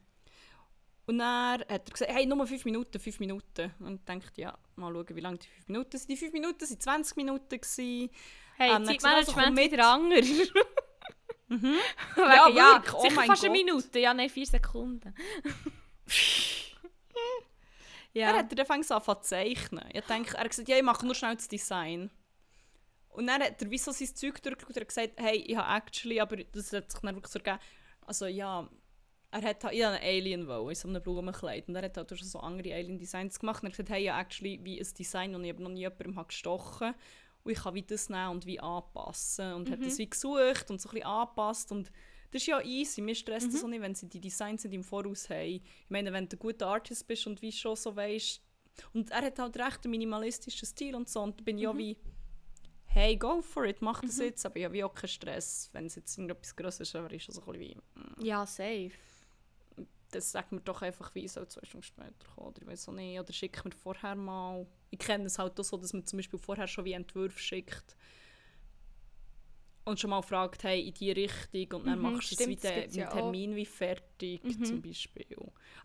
Und dann hat er gesagt, hey, nur 5 Minuten, 5 Minuten. Und ich dachte, ja, mal schauen, wie lange die 5 Minuten sind. Die 5 Minuten waren 20 Minuten. Gewesen. Hey, also, Zeitmanagement mit. wieder anders. (laughs) Mhm. (laughs) Wegen, Ja, ja, wirklich, oh sicher fast eine Gott. Minute. Ja, nein, vier Sekunden. (laughs) Er ja. hat dann angefangen an zu zeichnen. Ich denke, er hat gesagt, ja, ich mache nur schnell das Design. Und dann hat er wie so sein Zeug durchgeschaut und hat gesagt, hey, ich habe actually, aber das hat sich dann wirklich so gegeben, also ja, er hat halt, ich habe einen Alien wollen, in so einem Blumenkleid. Und er hat halt auch schon so andere Alien-Designs gemacht. Und er hat gesagt, hey, habe actually wie ein Design, das ich noch nie jemandem habe gestochen Und ich kann wie das nehmen und wie anpassen. Und hat das wie gesucht und so ein bisschen angepasst. Und das ist ja easy. Mir stresst das auch nicht, wenn sie die Designs nicht im Voraus haben. Ich meine, wenn du ein guter Artist bist und wie schon so weißt. Und er hat halt recht einen minimalistischen Stil und so. Und da bin ich auch wie, hey, go for it, mach das jetzt. Aber ich habe auch keinen Stress. Wenn es jetzt irgendetwas Grosses ist, aber ist so ein bisschen wie, ja, safe. das sagt mir doch einfach, wie soll zwei Stunden später kommen. Oder ich weiß auch nicht. Oder schickt mir vorher mal. Ich kenne es halt auch so, dass man zum Beispiel vorher schon wie Entwürfe schickt. Und schon mal fragt, hey, in die Richtung. Und dann Mhm, machst du es wieder im ja auch. Termin wie fertig, zum Beispiel.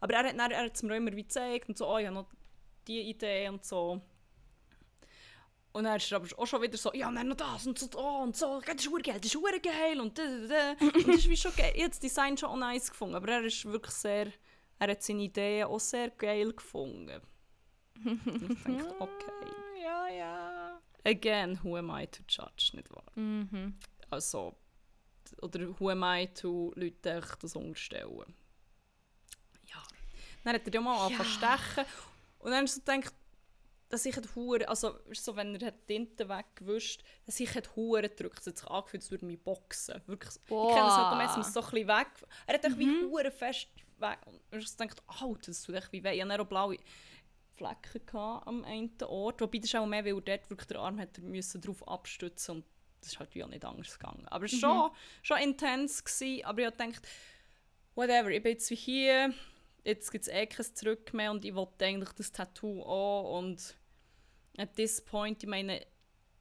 Aber er hat, dann, er hat es mir auch immer wie gezeigt und so, oh, ich habe noch die Idee und so. Und dann ist er aber auch schon wieder so, ja, dann noch das und so, oh, und so, das ist geil, das ist geil und da, da, da. Und das ist wie schon geil. Ich habe das Design schon auch nice gefunden, aber er ist wirklich sehr, er hat seine Ideen auch sehr geil gefunden. Ich dachte, okay. Ja, ja. Again, who am I to judge, nicht wahr? Mhm. Also, oder who am I to Leute das unterstellen. Ja. Dann hat er ja mal Ja. angefangen stechen. Und dann ist so gedacht, dass ich hat Hure, also so, wenn er hat die Tinte weggewischt, dass ich hat Hure gedrückt, es hat sich angefühlt, als würde mich boxen. Wirklich, ich kenne es halt meistens so ein bisschen weg. Er hat echt wie Hure fest weg. Und ich so gedacht, oh, das tut echt wie weh. Ich dann auch blaue Flecken gehabt am einen Ort, wobei das auch mehr, weil dort wirklich den Arm hat müssen drauf abstützen und das ist halt wie auch nicht anders gegangen. Aber es war schon, schon intens, gewesen, aber ich habe gedacht, whatever, ich bin jetzt wie hier, jetzt gibt es eh kein Zurück mehr und ich wollte eigentlich das Tattoo auch und at this point, ich meine,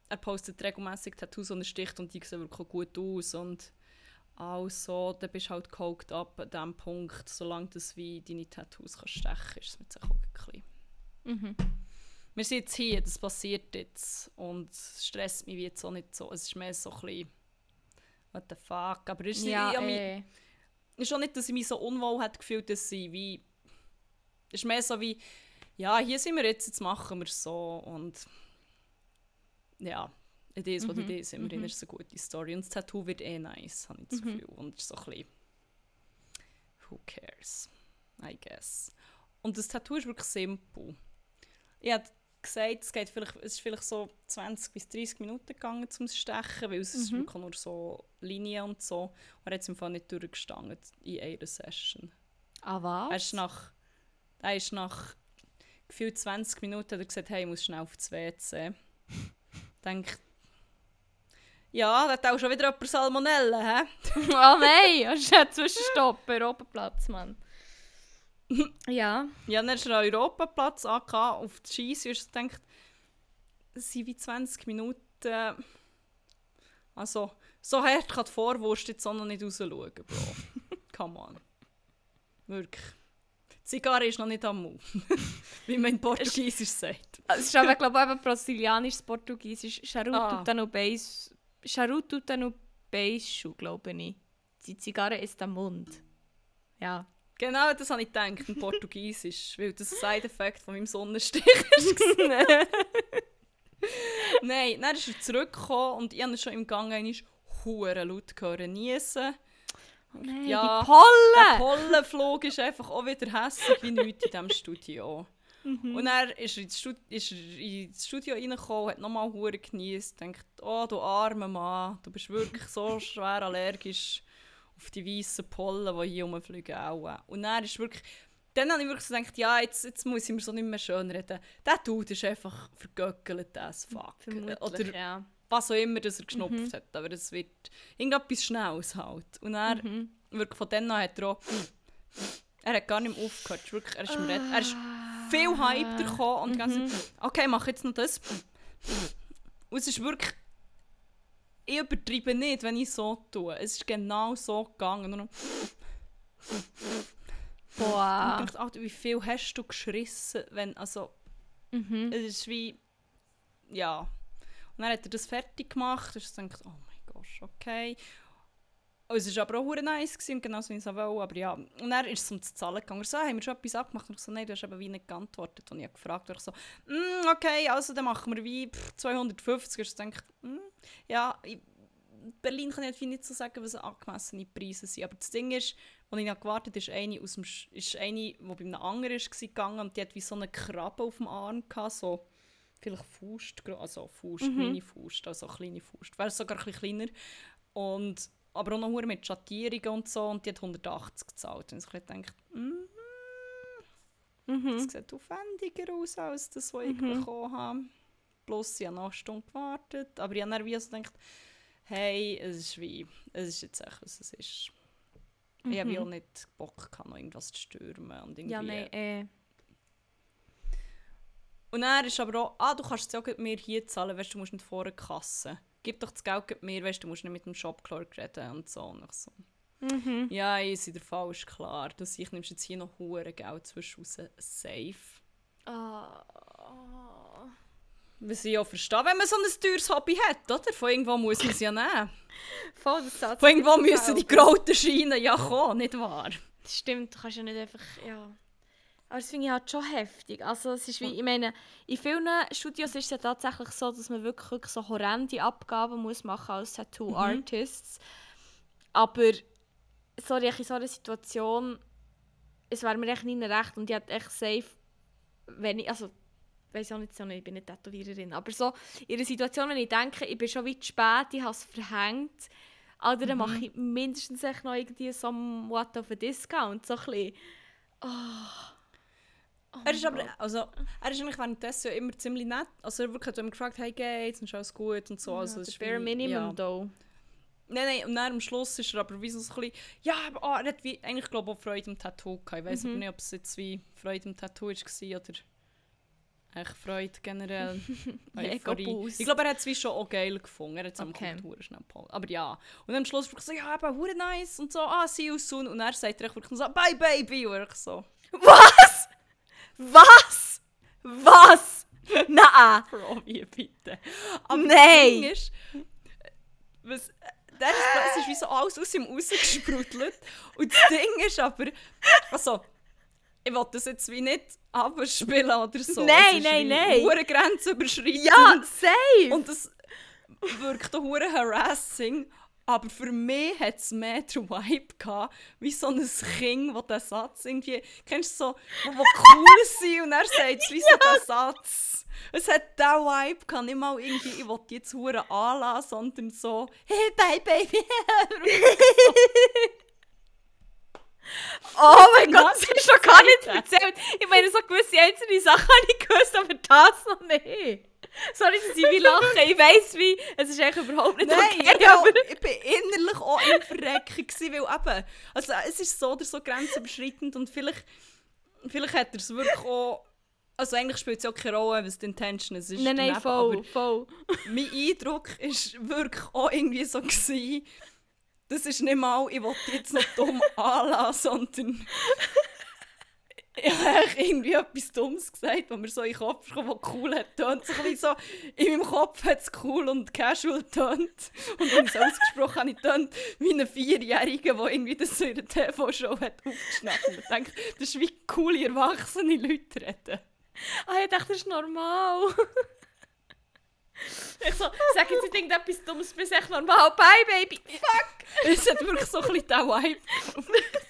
er postet regelmäßig Tattoos und er sticht und die sehen wirklich gut aus und also, dann bist du halt gehoked ab an diesem Punkt, solange du wie deine Tattoos kannst stechen ist es mit sich auch ein bisschen. Mhm. Wir sind jetzt hier, das passiert jetzt und es stresst mich jetzt auch nicht so. Es ist mehr so ein bisschen what the fuck, aber es ist, Ja, ich, ich, eh. ist auch nicht, dass ich mich so unwohl hat gefühlt, dass sie wie es ist mehr so wie ja, hier sind wir jetzt, jetzt machen wir es so und ja, Idee ist, was Mhm, Idee ist, immerhin mhm. ist es eine gute Story und das Tattoo wird eh nice, habe ich das Mhm. Gefühl und es ist so ein bisschen who cares, I guess. Und das Tattoo ist wirklich simpel. Ich habe gesagt, es, geht vielleicht, es ist vielleicht so 20 bis 30 Minuten gegangen zum Stechen, weil es ist Mhm. wirklich nur so Linien und so. Und er hat es im Fall nicht durchgestanden in einer Session. Ah, Er was? ist nach, er ist nach gefühlt 20 Minuten hat er gesagt, hey, ich muss schnell auf das WC. (laughs) Denk, ja, da hat auch schon wieder jemand Salmonellen, hä? oh (laughs) nein, hast du einen Zwischenstopp, Europaplatz, Mann. (laughs) ja. Ja, dann ist er an Europaplatz angekommen, auf die Scheisse und ich gedacht, es sind wie 20 Minuten. Also, so hart kann die Vorwurst jetzt auch noch nicht rausschauen, Bro. (laughs) Come on. Wirklich. Die Zigarre ist noch nicht am Mund. (laughs) Wie man in Portugiesisch sagt. Es ist aber, glaube ich, eben brasilianisch, portugiesisch. Charuto Ah. ah. no beis... Charuto no beijo, glaube ich. Die Zigarre ist am Mund. Ja. Genau, das habe ich gedacht, in Portugiesisch. (laughs) Weil das ein Side-Effekt von meinem Sonnenstich (laughs) war. Nein, dann ist er zurückgekommen und ich habe schon im Gang einmal hure laut hören niesen. Nein, Ja. die Pollen! Der Pollenflug ist einfach auch wieder hässlich wie nichts in diesem Studio. Mhm. Und dann ist er ins Studio, ist er ins Studio reingekommen, hat nochmal hure genießt, denkt, oh du armer Mann, du bist wirklich so schwer allergisch auf die weißen Pollen, die hier rumfliegen. Auch. Und dann ist wirklich, dann habe ich wirklich so gedacht, ja, jetzt, jetzt muss ich mir so nicht mehr schön reden. Der Dude ist einfach vergöckelt as fuck. Vermutlich, Oder ja. was auch immer das er geschnupft hat. Aber es wird irgendetwas Schnelles halt. Und dann, Mhm. wirklich von dann an hat er auch, er hat gar nicht mehr aufgehört. Er ist Wirklich, er ist, im Red, er ist viel Hype gekommen und ganze Zeit, okay, mach jetzt noch das. Und es ist wirklich, ich übertreibe nicht, wenn ich so tue. Es ist genau so gegangen. Noch- Und Boah. ich dachte, wie viel hast du geschrissen, wenn, also, Mhm. es ist wie, ja. Und dann hat er das fertig gemacht und ich dachte, oh mein Gott, okay. Und es war aber auch nice, gewesen, genauso wie ich es auch wollte, aber ja. Und dann ist es um das Zahlen gegangen. Er so, haben wir schon etwas abgemacht? Und ich so, nein, du hast eben wie nicht geantwortet. Und ich habe gefragt, und ich so, mm, okay, also dann machen wir wie pff, 250. Und ich dachte, mm, ja, in Berlin kann ich halt nicht so sagen, was angemessene Preise sind. Aber das Ding ist, als ich noch gewartet habe, ist eine, aus dem, Sch- ist eine, die bei einem anderen ist, gegangen und die hat wie so eine Krabbe auf dem Arm gehabt, so vielleicht Faust, also Faust, Mhm. kleine Faust, also kleine Faust. Wäre sogar ein bisschen kleiner. Und, aber auch noch mit Schattierungen und so und die hat 180 gezahlt. Und ich habe gedacht, mm, Mhm. das sieht aufwendiger aus als das, was ich Mhm. bekommen habe. Plus, ich habe noch eine Stunde gewartet. Aber ich habe dann wie gedacht, hey, es ist wie, es ist jetzt echt, was es ist. Ich habe wie auch nicht Bock gehabt, noch irgendwas zu stürmen. Und irgendwie. Ja, nein, äh. Und dann ist aber auch, ah, du kannst es ja auch mir hier zahlen, weißt du, du musst nicht vor der Kasse. Gib doch das Geld mir, weißt du, du musst nicht mit dem Shopclerk reden und so. Und so. Mhm. Ja, ich der Fall ist klar. Du ich nimmst jetzt hier noch hure Geld zwischen raus. Safe. Ah. Was ich auch verstehe, wenn man so ein teures Hobby hat, oder? Von irgendwo muss man es ja nehmen. Voll, das Satz. Von irgendwo müssen die grauten Scheine ja kommen, nicht wahr? Das stimmt, du kannst ja nicht einfach, ja. Aber das finde ich halt schon heftig. Also es ist wie, ich meine, in vielen Studios ist es ja tatsächlich so, dass man wirklich, wirklich so horrende Abgaben muss machen als Tattoo-Artists. Aber sorry, in so einer Situation, es wäre mir echt nicht recht und ich hätte echt safe, wenn ich, also weiß auch nicht, so, ich bin nicht Tätowiererin, aber so in einer Situation, wenn ich denke, ich bin schon weit spät, ich habe es verhängt, Alter, dann mache ich mindestens echt noch irgendwie so what of a discount, so ein bisschen. Oh. Oh Er ist aber, also, er ist eigentlich währenddessen ja immer ziemlich nett. Also er wirklich hat immer gefragt, hey geht's und ist alles gut und so. Also, ja, der ist bare Minimum ja. though. Nein, nein, und dann am Schluss ist er aber wie so ein bisschen, ja, aber oh, er hat wie, eigentlich glaube ich auch Freude am Tattoo gehabt. Ich weiß Mhm. aber nicht, ob es jetzt wie Freude am Tattoo war oder Echt Freude generell. (laughs) Euphorie. Ich glaube, er hat es wie schon auch geil gefunden. Er hat es Okay. am Kultur schnell geholt. Aber ja. Und am Schluss wirklich so, ja, eben, hure nice und so, ah, see you soon. Und er sagt er wirklich so, bye, baby. Und ich so, (laughs) Was? Was? Was? Nein! Bro, wie bitte. Aber Nein. das ist, was, der ist, es ist wie so alles aus ihm rausgesprudelt. Und das Ding ist aber, also, ich will das jetzt wie nicht abspielen oder so. Nein, nein, nein. hure grenzüberschreitend. Ja, safe! Und das wirkt auch hure harassing. Aber für mich hat es mehr den Vibe gehabt, wie so ein Kind, das den Satz irgendwie, kennst du so, wo, wo cool sind und er sagt es wie so der (laughs) Satz. Es hat diesen Vibe gehabt, nicht mal irgendwie, ich will die jetzt hure anlassen, sondern so, hey, bye, baby. (laughs) Oh mein Gott, das du noch gar nicht erzählt. Ich meine, so gewisse einzelne Sachen habe ich gewusst, aber das noch nicht. Sorry, dass ich wie lache. Ich weiss wie, es ist eigentlich überhaupt nicht Nein, okay, ich, aber... ich bin innerlich auch im Verrecken, gewesen, weil eben, also es ist so oder so grenzüberschreitend und vielleicht, vielleicht hat er es wirklich auch, also eigentlich spielt es ja auch keine Rolle, was die Intention ist. Nein, nein, voll, voll. Mein Eindruck ist wirklich auch irgendwie so gewesen, das ist nicht mal, ich wollte jetzt noch dumm anlassen, sondern (laughs) ich habe irgendwie etwas Dummes gesagt, was mir so in den Kopf kam, was cool hat tönt. So ein so, in meinem Kopf hat es cool und casual tönt. Und wenn ich es ausgesprochen habe, ich tönt wie ein Vierjähriger, der irgendwie das so in der TV-Show hat aufgeschnappt. Und ich denke, das ist wie coole, erwachsene Leute reden. Ah, ich dachte, das ist normal. (laughs) ich so, sag jetzt nicht irgendetwas Dummes, bist echt normal. Bye, Baby. Fuck. Es hat wirklich so ein bisschen den Vibe.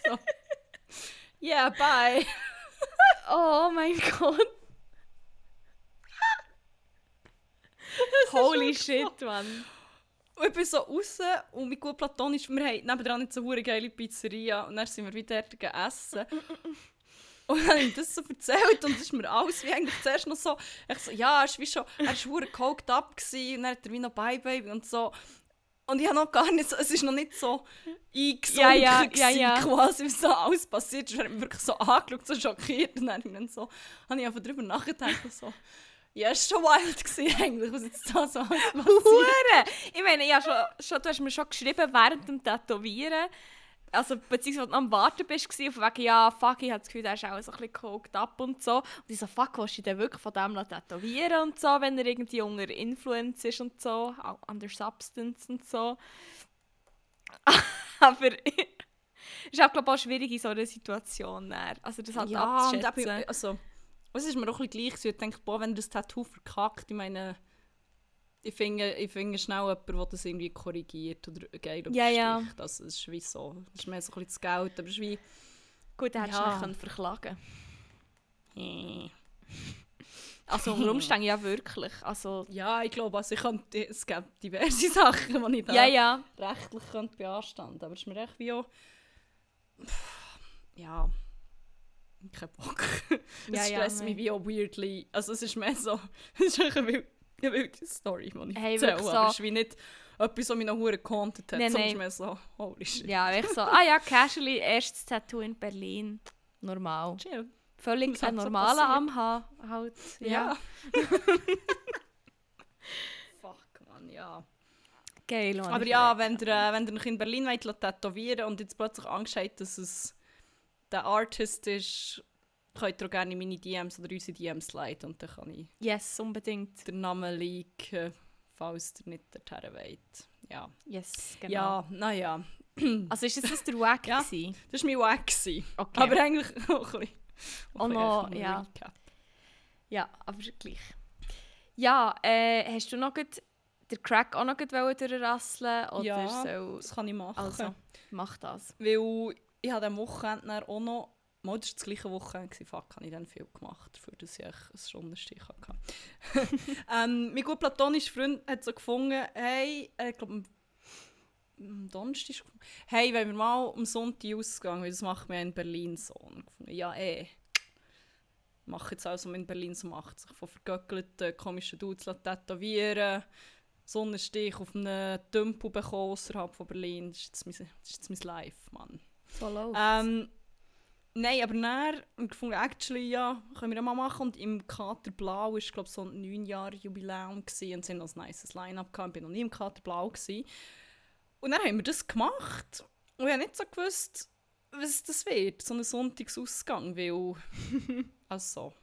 so. Yeah, bye. Oh mein Gott. Holy shit, Mann. Und ich bin so raus und mein gut platonisch, wir haben nebenan nicht so eine geile Pizzeria und dann sind wir wieder dort gegessen. Und dann habe ich das so erzählt und es ist mir alles wie eigentlich zuerst noch so, ich so, ja, er wie schon, er war up gewesen, und dann hat er wie noch Bye Baby und so. Und ich habe noch gar nicht so, es ist noch nicht so eingesunken Ja, ja, ja, quasi, wie so alles passiert ist. Hat mich wirklich so angeschaut, so schockiert und dann, habe ich dann so, habe ich einfach darüber nachgedacht und so, ja, es war schon wild gewesen eigentlich, was jetzt da so alles (laughs) passiert. Ich meine, ja, schon, schon, du hast mir schon geschrieben während dem Tätowieren, also beziehungsweise am Warten bist du auf wegen, ja, fuck, ich habe das Gefühl, der ist auch so ein bisschen coked up und so. Und ich so, fuck, willst du denn wirklich von dem tätowieren und so, wenn er irgendwie unter Influence ist und so, auch under Substance und so. (laughs) Aber (laughs) ist auch, glaube ich, auch schwierig in so einer Situation. dann. Also das halt Ja, und abzuschätzen. eben, also, es ist mir auch ein bisschen gleich. Ich denke, boah, wenn das Tattoo verkackt, ich meine, ich finde, ich finde schnell jemanden, der das irgendwie korrigiert oder geil Ja, ja. überstricht. Also, es ist wie so. Es ist mehr so ein bisschen das Geld, aber es ist wie... Gut, dann hättest Ja. du können verklagen äh. (laughs) Also unter Umständen ja wirklich. Also, Ja, ich glaube, also ich könnte, es gibt diverse (laughs) Sachen, die ich da ja, ja. rechtlich könnte beanstanden Aber es ist mir echt wie auch... Ja... Kein Bock. (laughs) Es Ja, ja, stresst nein. mich wie auch weirdly. Also es ist mehr so... Es ist wilde, eine wilde Story, die ich Hey, erzähle. wirklich Aber so- es ist wie nicht etwas, was mich noch verdammt gehauntet hat. Es ist mehr so... Holy shit. Ja, ich so, ah ja, casually, erstes Tattoo in Berlin. Normal. Chill. Völlig ein so normaler passiert. am Haar halt. Ja. Ja. (laughs) Fuck, man, ja. Geil, Mann. Aber ja, wenn ihr, äh, wenn ihr euch in Berlin wollt, tätowieren und jetzt plötzlich Angst habt, dass es der Artist ist, könnt ihr auch gerne in meine DMs oder unsere DMs leiten und dann kann ich Yes, unbedingt. den Namen leaken, falls ihr nicht dorthin wollt. Ja, Yes, genau. ja naja. (clears throat) Also ist das, das der Wack Ja. gewesen? Das war mein Wack. Okay. Aber eigentlich (laughs) auch ein bisschen. Auch ein bisschen noch, einfach ja. Recap. Ja, aber gleich. Ja, äh, hast du noch den Crack auch noch durchrasseln? Oder Ja, so? das kann ich machen. Also, mach das. Weil ich habe am Wochenende auch noch. Mal, das war das gleiche Wochenende. Fuck, habe ich dann viel gemacht, dafür, dass ich einen Stundenstich hatte. (laughs) ähm, mein gut platonischer Freund hat so gefunden, hey, äh, ich glaube, am- Donnerstag er hey, wenn wir mal am Sonntag ausgehen, weil das macht ja in Berlin so. Und gefunden, ja, eh. Mach jetzt also, was man in Berlin so macht. Sich von vergöckelten, komischen Dudes tätowieren. Sonnenstich auf einem Tümpel bekommen außerhalb von Berlin. Das ist jetzt mein, das ist jetzt mein Life, Mann. So läuft. Ähm, Nein, aber haben wir gefunden, actually, ja, können wir ja mal machen. Und im Kater Blau war, glaube ich, so ein 9 Jahre Jubiläum gewesen, und sie noch ein nices Line-Up gehabt. Ich war noch nie im Kater Blau. Gewesen. Und dann haben wir das gemacht. Und ich habe nicht so gewusst, was das wird, so ein Sonntagsausgang, weil, (laughs) also,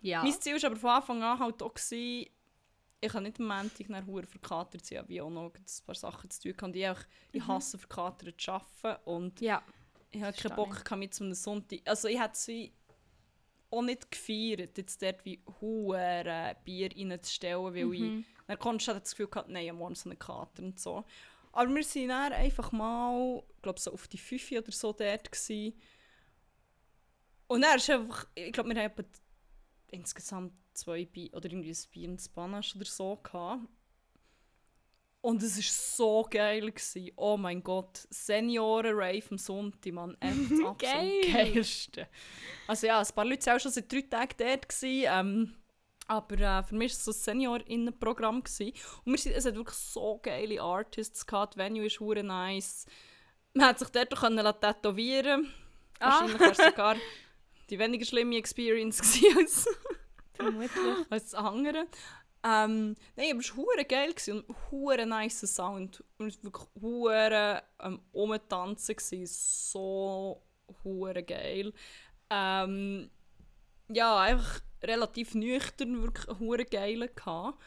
Ja. Mein Ziel war aber von Anfang an halt auch, gewesen, ich kann nicht am Montag nach Hure verkatert sein, wie auch noch ein paar Sachen zu tun habe. Und ich, auch, ich hasse verkatert zu arbeiten und ja. Ich hatte keinen Bock gehabt, mit so einem Sonntag. Also ich hätte es wie auch nicht gefeiert, jetzt dort wie Hure Bier reinzustellen, weil Mhm. ich dann konntest du halt das Gefühl gehabt, nein, am Morgen so einen Kater und so. Aber wir sind dann einfach mal, ich glaube so auf die 5 oder so dort gewesen. Und dann ist einfach, ich glaube, wir haben insgesamt zwei Bier oder irgendwie ein Bier und Spanish oder so gehabt. Und es war so geil. Gewesen. Oh mein Gott, Senioren-Rave am Sonntag, Mann. Echt (laughs) absolut Geil. geilste. Also ja, ein paar Leute waren auch schon seit drei Tagen dort. Gewesen, ähm, aber äh, für mich war es so ein gewesen. Und wir sind, es hat wirklich so geile Artists gehabt. Die Venue ist hure nice. Man hat sich dort auch können tätowieren Ah. Wahrscheinlich war es sogar die weniger schlimme Experience (laughs) als das andere. Ähm, nein, aber es war hure geil gewesen und hure nice Sound. Und es war wirklich hure ähm, umtanzen gewesen. So hure geil. Ähm, ja, einfach relativ nüchtern, wirklich hure geilen gehabt.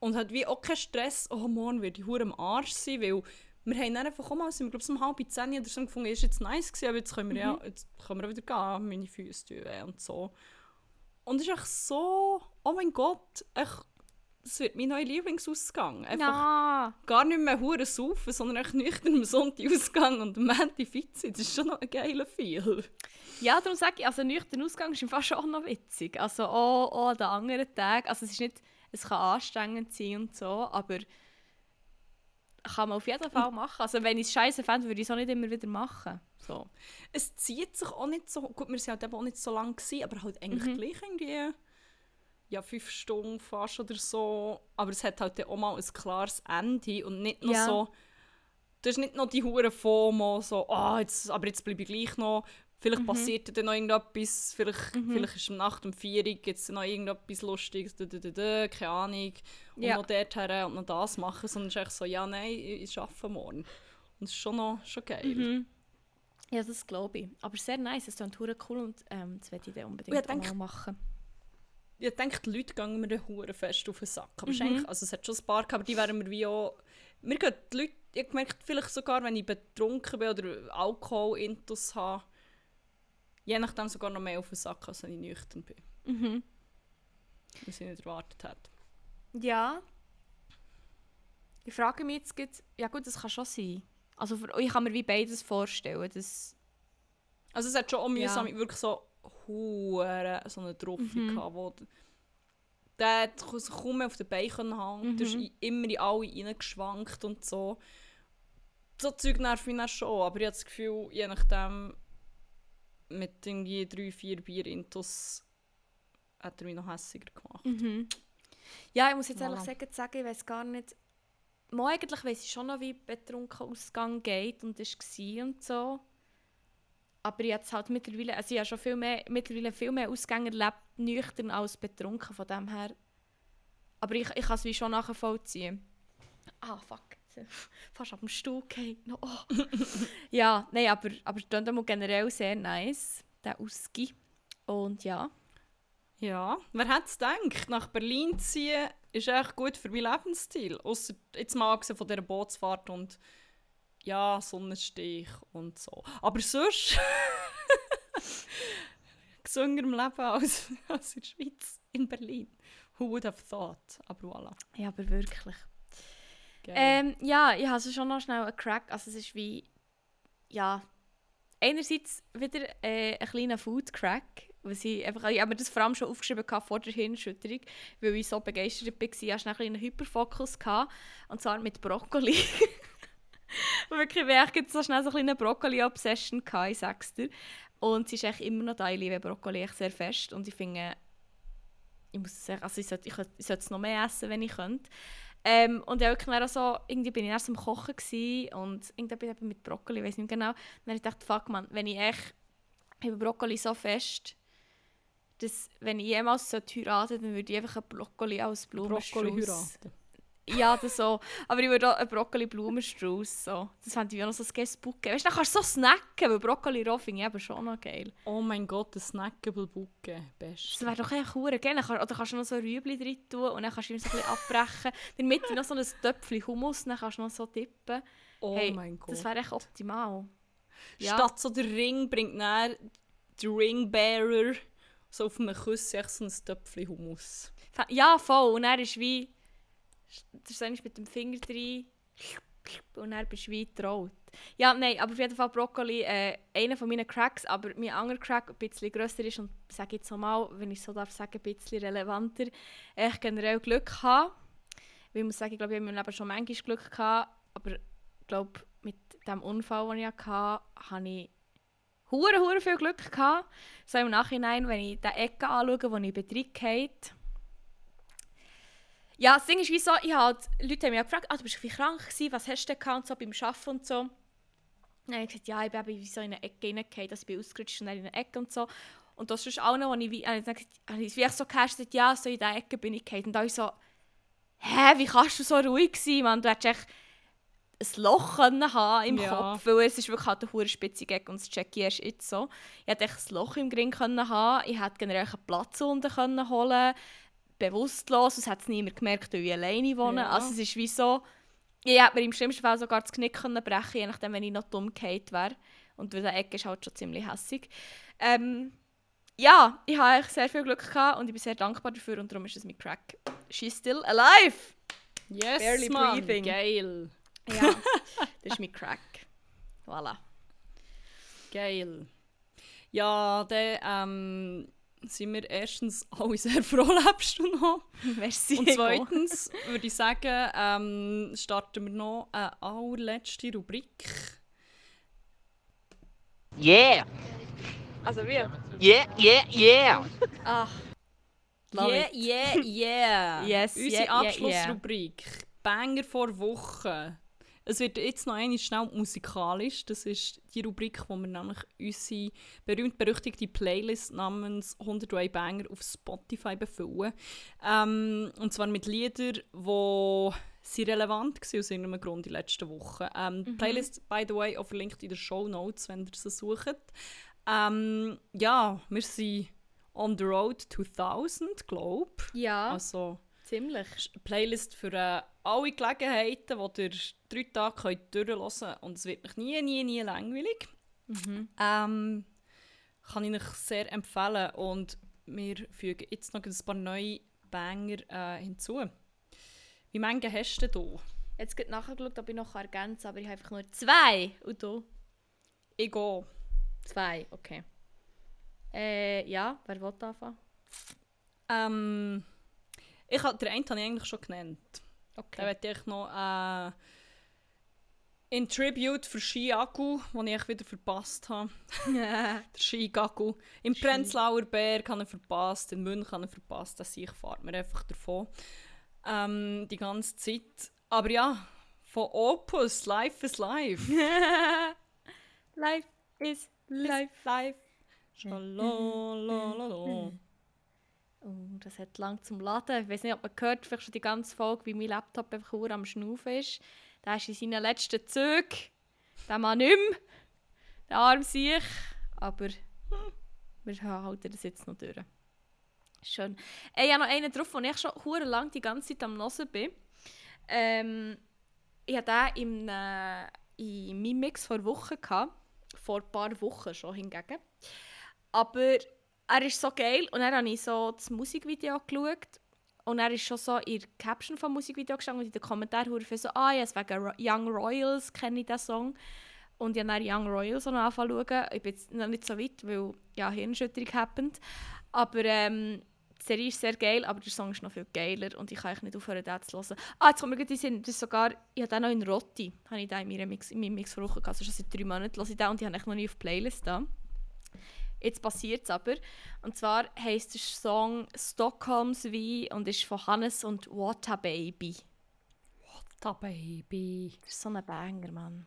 Und hat wie auch keinen Stress, oh morgen werde ich hure am Arsch sein, weil wir haben dann einfach auch mal, sind wir, glaube ich, um halb zehn oder so gefunden, ist jetzt nice gewesen, aber jetzt können wir, ja, jetzt können wir wieder gehen, meine Füße tun und so. Und es echt so, oh mein Gott, echt, das wird mein neuer Lieblingsausgang. Einfach Ja. gar nicht mehr hure saufen, sondern echt nüchtern am Sonntagausgang und am Ende fit sein. Das ist schon noch ein geiler Feel. Ja, darum sage ich, also nüchtern Ausgang ist schon auch noch witzig. Also auch, auch an den anderen Tagen. Also es ist nicht, es kann anstrengend sein und so, aber kann man auf jeden Fall machen. Also wenn ich es scheiße fände, würde ich es auch nicht immer wieder machen. So. Es zieht sich auch nicht so, gut, wir waren halt eben auch nicht so lange, gewesen, aber halt eigentlich Mhm. gleich irgendwie, ja, fünf Stunden fast oder so. Aber es hat halt auch mal ein klares Ende und nicht noch Ja. so, du hast nicht noch die hure FOMO, so, ah, jetzt, aber jetzt bleibe ich gleich noch, vielleicht Mhm. passiert dann noch irgendetwas, vielleicht, vielleicht ist um Nacht um 4 Uhr jetzt noch irgendetwas Lustiges, dö, dö, dö, dö, keine Ahnung, und Ja. noch dort her und noch das machen, sondern es ist echt so, ja, nein, ich, ich arbeite morgen. Und es ist schon noch schon geil. Mhm. Ja, das glaube ich. Aber sehr nice, es klingt hure cool und ähm, das werde ich dann unbedingt ich auch mal machen. Ich denke, die Leute gehen mir hure fest auf den Sack. Aber Mhm. eigentlich, also es hat schon ein paar gehabt, aber die wären mir wie auch... Mir gehen die Leute, ich gemerkt, vielleicht sogar, wenn ich betrunken bin oder Alkohol-Intus habe, je nachdem sogar noch mehr auf den Sack, als wenn ich nüchtern bin. Mhm. Was ich nicht erwartet hätte. Ja. Ich frage mich jetzt, grad- ja gut, das kann schon sein. Also für, ich kann mir wie beides vorstellen. Das, Also es hat schon auch Ja. mühsam, wirklich so hure so eine Trophy Mhm. gehabt, wo der sich kaum mehr auf den Beinen hängen, Mhm. in- immer in alle reingeschwankt und so. So Zeug nervt mich dann schon, aber ich habe das Gefühl, je nachdem mit irgendwie drei, vier Bier intus hat er mich noch hässiger gemacht. Mhm. Ja, ich muss jetzt ehrlich Voilà. sagen, ich weiß gar nicht. Mal eigentlich weiss ich schon noch, wie betrunken Ausgang geht und war und so. Aber jetzt halt mittlerweile, also ich habe schon viel mehr, mittlerweile viel mehr Ausgänge erlebt, nüchtern als betrunken, von dem her. Aber ich, ich kann es wie schon nachvollziehen. Ah, fuck. (laughs) Fast auf dem Stuhl gefallen. No, oh. (laughs) ja, nein, aber, aber einmal generell sehr nice, der Ausgi. Und ja. Ja, wer hätte es gedacht, nach Berlin zu ziehen, ist echt gut für meinen Lebensstil. Ausser jetzt mal abgesehen von dieser Bootsfahrt und ja, Sonnenstich und so. Aber sonst (laughs) gesünder im Leben als, (laughs) als in der Schweiz, in Berlin. Who would have thought? Aber voilà. Ja, aber wirklich. Ähm, ja, ich habe schon noch schnell einen Crack. Also es ist wie, ja, einerseits wieder äh, ein kleiner Food Crack, was ich einfach, ich habe mir das vor allem schon aufgeschrieben gehabt vor der Hirnschütterung, weil ich so begeistert war. Ich hatte schnell einen Hyperfokus gehabt, und zwar mit Brokkoli. (laughs) (laughs) Wirklich, ich hatte echt so schnell so eine Brokkoli-Obsession sag's dir. Und sie ist echt immer noch da, ich liebe Brokkoli echt sehr fest und ich finde, ich muss sagen, also ich sollte, ich, sollte es noch mehr essen, wenn ich könnte. Ähm, und ja, wirklich dann so, irgendwie bin ich erst am Kochen gewesen und irgendwie eben mit Brokkoli, ich weiß nicht genau. Und dann habe ich gedacht, fuck man, wenn ich echt, ich Brokkoli so fest, dass wenn ich jemals so heiraten dann würde ich einfach einen Brokkoli als Blumenstrauß. Brokkoli heiraten. Ja, das so. Aber ich würde auch einen Brokkoli-Blumenstrauß so. Das fände ich auch noch so ein geiles Bucke. Weißt du, dann kannst du so snacken, weil Brokkoli roh finde ich eben schon noch geil. Oh mein Gott, ein snackable Bucke. Best. Das wäre doch echt cool. Dann kann- Oder kannst du noch so Rüebli drin tun und dann kannst du ihm so ein bisschen abbrechen. In der Mitte noch so ein Töpfchen Hummus, dann kannst du noch so tippen. Oh Hey, mein Gott. Das wäre echt optimal. Ja. Statt so der Ring bringt dann der Ringbearer so auf einem Kuss echt so ein Töpfchen Hummus. Ja, voll. Und er ist wie. Du ist mit dem Finger drin. Und dann bist du wie. Ja, nein, aber auf jeden Fall Brokkoli, äh, einer von meinen Cracks, aber mein anderer Crack ein bisschen grösser ist und sage jetzt mal, wenn ich so darf sagen, ein bisschen relevanter, ich generell Glück habe. Ich muss sagen, ich glaube, ich habe in Leben schon manchmal Glück gehabt, aber ich glaube, mit dem Unfall, den ich hatte, habe ich hure, hure viel Glück gehabt. So im Nachhinein, wenn ich die Ecke anschaue, wo ich Betrieb gehabt ja, das Ding ist wie so, ich halt, Leute haben mich auch gefragt, ah, du bist ein bisschen krank gewesen, was hast du denn und so beim Arbeiten und so. Dann habe ich gesagt, ja, ich bin wie so in eine Ecke reingefallen, dass ich bin ausgerutscht und dann in eine Ecke und so. Und das ist auch noch, wo ich wie, ich ich es wie echt so gehastet, ja, so in dieser Ecke bin ich gefallen. Und da ich so, hä, wie kannst du so ruhig sein, Mann? Du hättest echt ein Loch können haben im Ja. Kopf, weil es ist wirklich halt eine hure spitzige Ecke und das ich erst jetzt so. Ich hätte echt ein Loch im Gring können haben, ich hätte generell einen Platz unten können holen, bewusstlos, es hat es niemand gemerkt, weil ich alleine wohne. Ja. Also es ist wie so, ich hätte mir im schlimmsten Fall sogar das Knick können brechen, je nachdem, wenn ich noch dumm gefallen wäre. Und weil die Ecke ist halt schon ziemlich hässig. Ähm, ja, ich habe sehr viel Glück gehabt und ich bin sehr dankbar dafür und darum ist es mein Crack. She's still alive! Yes, Barely Mann, breathing. geil. Ja, (laughs) das ist mein Crack. Voilà. Geil. Ja, dann ähm, sind wir erstens alle sehr froh, (laughs) lebst du noch. Merci. Und zweitens (laughs) würde ich sagen, ähm, starten wir noch eine allerletzte Rubrik. Yeah, Also wir. yeah, yeah, yeah. Ach. Love Yeah, it. yeah, (laughs) yeah. Yes, Unsere yeah, yeah, yeah. Abschlussrubrik. Banger vor Woche. Es wird jetzt noch einmal schnell musikalisch. Das ist die Rubrik, wo wir nämlich unsere berühmt-berüchtigte Playlist namens 101 Banger auf Spotify befüllen. Ähm, und zwar mit Liedern, die sie relevant waren aus irgendeinem Grund in den letzten Wochen. Ähm, Die Playlist, by the way, auch verlinkt in den Show Notes, wenn ihr sie sucht. Ähm, ja, wir sind on the road to 1000, glaube ich. Ja, Also ziemlich. eine Playlist für äh, alle Gelegenheiten, die ihr drei Tage könnt durchhören könnt. Und es wird euch nie, nie, nie langweilig. Mhm. Ähm, kann ich euch sehr empfehlen. Und wir fügen jetzt noch ein paar neue Banger äh, hinzu. Wie viele hast du denn? Jetzt geht nachgeschaut, ob ich noch ergänzen kann, aber ich habe einfach nur zwei. Und du? Ich gehe. Zwei, okay. Äh, ja, wer will anfangen? Ähm, ich den einen habe ich eigentlich schon genannt. Da Okay. möchte ich noch äh, in Tribute für Ski-Akku, den ich wieder verpasst habe. (laughs) Der Ski-Gaku. Im Ski. Prenzlauer Berg habe ich verpasst, in München habe ich verpasst. Das ich fahrt mir einfach davon. Ähm, die ganze Zeit. Aber ja, von Opus, Life is Life. (laughs) life is life. Life. Schalalala. Oh, das hat lang zum Laden. Ich weiß nicht, ob man hört, vielleicht schon die ganze Folge, wie mein Laptop einfach nur am Schnaufen ist. Der ist in seinen letzten Zügen. Der Mann nicht mehr. Der Arm sich. Aber wir halten das jetzt noch durch. Schön. Ich habe noch einen drauf, den ich schon lang die ganze Zeit am Hören bin. Ähm, ich hatte den im, äh, in meinem Mix vor Wochen. Vor ein paar Wochen schon hingegen. Aber er ist so geil und dann habe ich so das Musikvideo geschaut und er ist schon so in der Caption vom Musikvideo gestanden und in den Kommentaren viel so «Ah, es wegen Young Royals kenne ich diesen Song». Und ich habe dann Young Royals angefangen zu schauen. Ich bin jetzt noch nicht so weit, weil ja, Hirnschütterung happened. Aber ähm, die Serie ist sehr geil, aber der Song ist noch viel geiler und ich kann nicht aufhören, den zu hören. Ah, jetzt kommt mir gerade in sogar, ich habe den noch in Rotti, habe ich den in meinem Mix, in meinem Mix verrochen, also schon seit drei Monaten höre ich den und ich habe ihn noch nie auf Playlist da. Jetzt passiert es aber. Und zwar heisst der Song Stockholms wie und ist von Hannes und Water Baby. Da Baby. Das ist so ein Banger, Mann.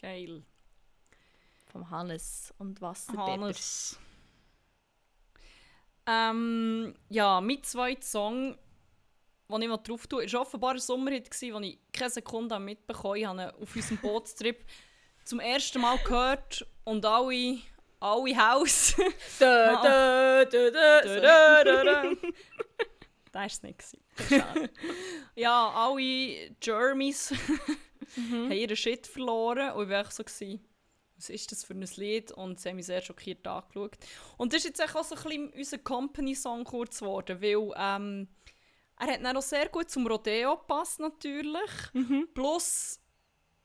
Geil. Vom Hannes und Wasser. Hannes. Ähm, ja, mein zweiter Song, den ich drauf tue, war offenbar ein Sommerhit, den ich keine Sekunde mitbekommen habe. Ich habe ihn auf unserem (laughs) Bootstrip zum ersten Mal gehört und alle, alle Haus. (laughs) Da, da, da, da. Das (laughs) war es nicht. gewesen. ja, alle Jermies (laughs) haben ihren Shit verloren und ich war so, gewesen, was ist das für ein Lied? Und sie haben mich sehr schockiert angeschaut. Und das ist jetzt auch so ein bisschen unser Company-Song kurz geworden, weil ähm, er hat dann auch sehr gut zum Rodeo gepasst natürlich. Plus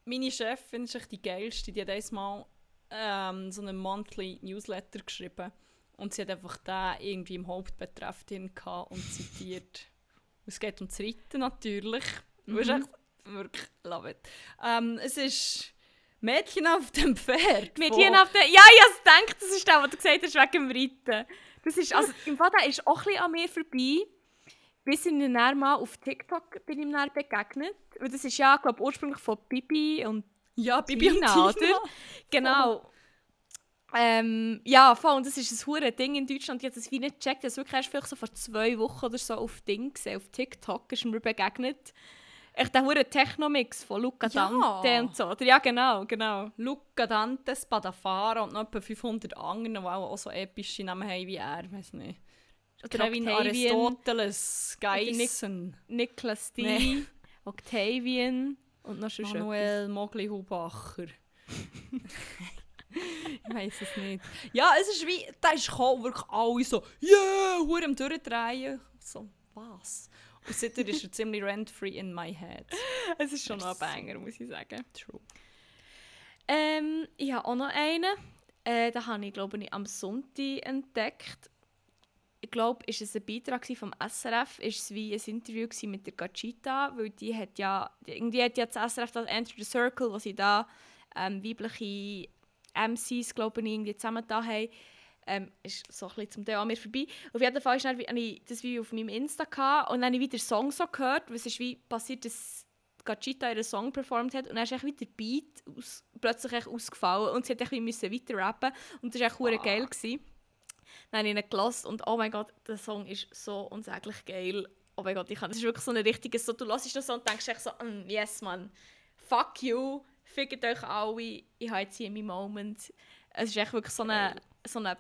meine Chefin ist echt die geilste, die hat einmal ähm, so einen Monthly Newsletter geschrieben und sie hat einfach den irgendwie im Hauptbetreff drin gehabt und zitiert. (laughs) Es geht um das Reiten natürlich. Bist echt wirklich love it. Ähm, es ist Mädchen auf dem Pferd. Hier auf der. Ja, ich habe gedacht, das ist der, was du gesagt hast, wegen dem Reiten. Das ist, also, im Fall, der ist auch ein bisschen an mir vorbei. Bis ich ihn dann mal auf TikTok bin ihm dann begegnet. Weil das ist ja, glaube ursprünglich von Bibi und Ja, Bibi und Tina, Tina. oder? Genau. Ähm, ja, voll. Und das ist ein hure Ding in Deutschland. Ich habe das wie nicht gecheckt. Das wirklich erst vielleicht so vor zwei Wochen oder so auf Ding gesehen, auf TikTok ist mir begegnet. Echt der hure Techno-Mix von Luca Ja. Dante und so. Oder? Ja, genau, genau. Luca Dante, Spadafara und noch etwa 500 andere, die auch, so epische Namen haben wie er. Ich weiß nicht. Oder Kevin. Aristoteles, Geissen, Niklas D, Nee. (laughs) Octavian und noch schon Manuel Mogli Hubacher. (laughs) ich weiß es nicht. Ja, es ist wie, da ist gekommen, wirklich alle so, yeah, hure am durchdrehen. So, was? Und seitdem ist er ziemlich rent-free in my head. (laughs) Es ist schon noch ein. Banger, muss ich sagen. True. Ähm, ich habe auch noch einen. Äh, den habe ich, glaube ich, am Sonntag entdeckt. Ich glaube, ist es ein Beitrag vom SRF, ist es wie ein Interview mit der Gachita, weil die hat ja, irgendwie hat ja das SRF das Enter the Circle, wo sie da ähm, weibliche MCs, glaube ich, irgendwie zusammen da haben, ähm, ist so ein bisschen zum Teil an mir vorbei. Auf jeden Fall dann, habe ich das wie auf meinem Insta gehabt, und dann habe ich wieder Song so gehört, weil es ist wie passiert, dass Gachita ihren Song performt hat und dann ist echt wieder der Beat aus, plötzlich echt ausgefallen und sie hat echt weiter rappen und das war echt hure geil. Gewesen. Dann habe ich ihn gelassen und oh mein Gott, der Song ist so unsäglich geil. Oh mein Gott, ich kann, das ist wirklich so ein richtiges, so, du hörst das so und denkst echt so, mm, yes man, fuck you, fickt euch alle, ich habe jetzt hier meinen Moment. Es ist echt wirklich so eine, so eine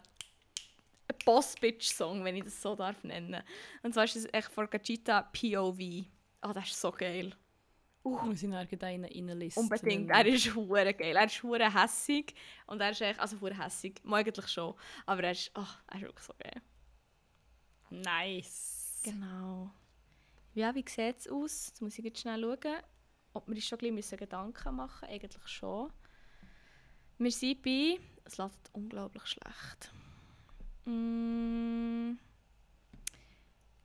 Boss-Bitch-Song, wenn ich das so darf nennen. Und zwar ist es echt von Gachita POV. Oh, das ist so geil. Muss ich nachher einen reinlisten. Unbedingt. Er ist hure geil. Er ist hure hässig. Und er ist echt, also hure hässig. Eigentlich schon. Aber er ist, oh, er ist wirklich so geil. Nice. Genau. Ja, wie sieht es aus? Jetzt muss ich jetzt schnell schauen, ob wir uns schon ein bisschen Gedanken machen müssen. Eigentlich schon. Wir sind bei, es läuft unglaublich schlecht. Mm,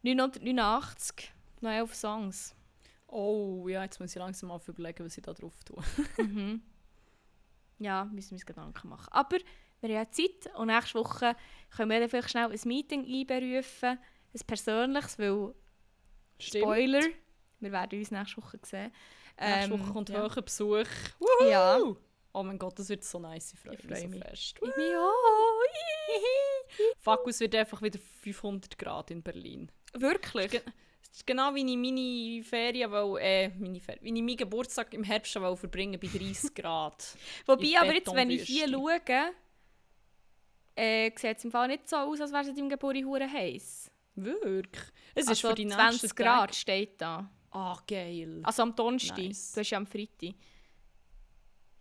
989, noch 11 Songs. Oh, ja, jetzt muss ich langsam mal überlegen, was ich da drauf tue. (laughs) Mhm. Ja, müssen wir uns Gedanken machen. Aber wir haben ja Zeit und nächste Woche können wir dann vielleicht schnell ein Meeting einberufen, ein persönliches, weil Spoiler, wir werden uns nächste Woche sehen. Nächste Ähm, Woche kommt ja. hoher Besuch. Ja. Oh mein Gott, das wird so nice. Ich freue Ich mich freu so mich. fest. Ich mich auch. (laughs) Fuck, es wird einfach wieder 500 Grad in Berlin. Wirklich? Ist genau wie ich meine Ferien, will, äh, meine Ferien, wie ich meinen Geburtstag im Herbst will verbringen bei 30 (laughs) Grad. Wobei, aber jetzt, wenn ich hier schaue, äh, sieht es im Fall nicht so aus, als wäre es in deinem Geburt hure heiß. Wirklich? Es ist Also für die 20 nächsten Grad steht da. Ah, geil. Also am Donnerstag. Nice. Du hast ja am Freitag.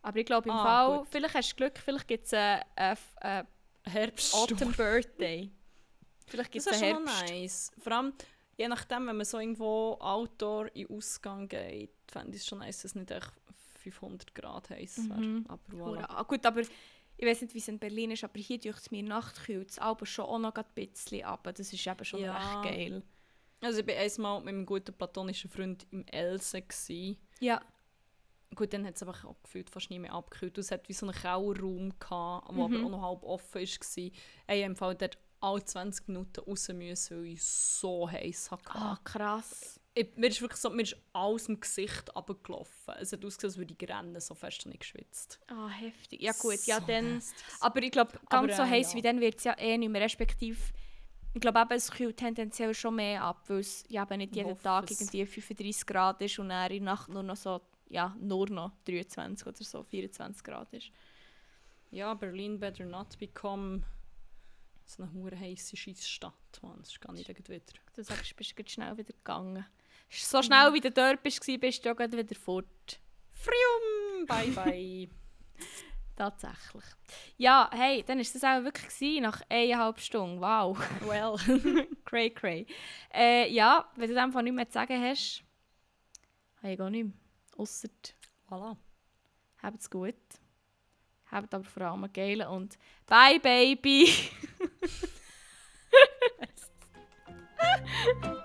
Aber ich glaube im Ah, Fall, gut. vielleicht hast du Glück, vielleicht gibt es einen äh, äh, Herbststurm. Autumn Birthday. (laughs) Vielleicht gibt Das es ist einen schon noch Herbst. nice. Vor allem, je nachdem, wenn man so irgendwo Outdoor in Ausgang geht, fände ich es schon nice, dass es nicht echt 500 Grad heiß wäre. Mhm. Aber voilà. Ah, gut, aber ich weiß nicht, wie es in Berlin ist, aber hier durch es mir nachtkühlt es aber schon auch noch ein bisschen ab. Das ist eben schon Ja. recht geil. Also ich war einmal mit meinem guten platonischen Freund im Else. Gewesen. Ja. Gut, dann hat es einfach auch gefühlt fast nie mehr abgekühlt. Es hat wie so einen Kauerraum, gehabt, der Mhm. aber auch noch halb offen war. Ich habe dort alle 20 Minuten raus müssen, weil ich so heiß hatte. Ah, krass. ich, mir ist wirklich so, mir ist alles im Gesicht runtergelaufen. Es hat ausgesehen, als würde ich rennen, so fest habe ich geschwitzt. Ah, heftig. Ja gut, ja So dann... nasty. Aber ich glaube, Aber, ganz so äh, heiß ja. wie dann wird es ja eh nicht mehr. Respektive, ich glaube eben, es kühlt tendenziell schon mehr ab, weil es ja eben nicht Ich jeden Tag irgendwie 35 Grad ist und dann in der Nacht nur noch so, ja, nur noch 23 oder so 24 Grad ist. Ja, Berlin better not become so eine hure heisse Scheissstadt. Mann, das ist gar nicht wieder. Du sagst, bist du schnell wieder gegangen. So schnell wie du dort bist, bist du ja gerade wieder fort. Frium! Bye (laughs) bye. Tatsächlich. Ja, hey, dann war das auch wirklich gewesen, nach eineinhalb Stunden. Wow. (laughs) well. (laughs) cray, cray. Äh, ja, wenn du einfach nichts mehr zu sagen hast, habe ich gar nichts mehr. Ausser, voilà. habt's gut. Habt aber vor allem geile und bye Baby! (laughs)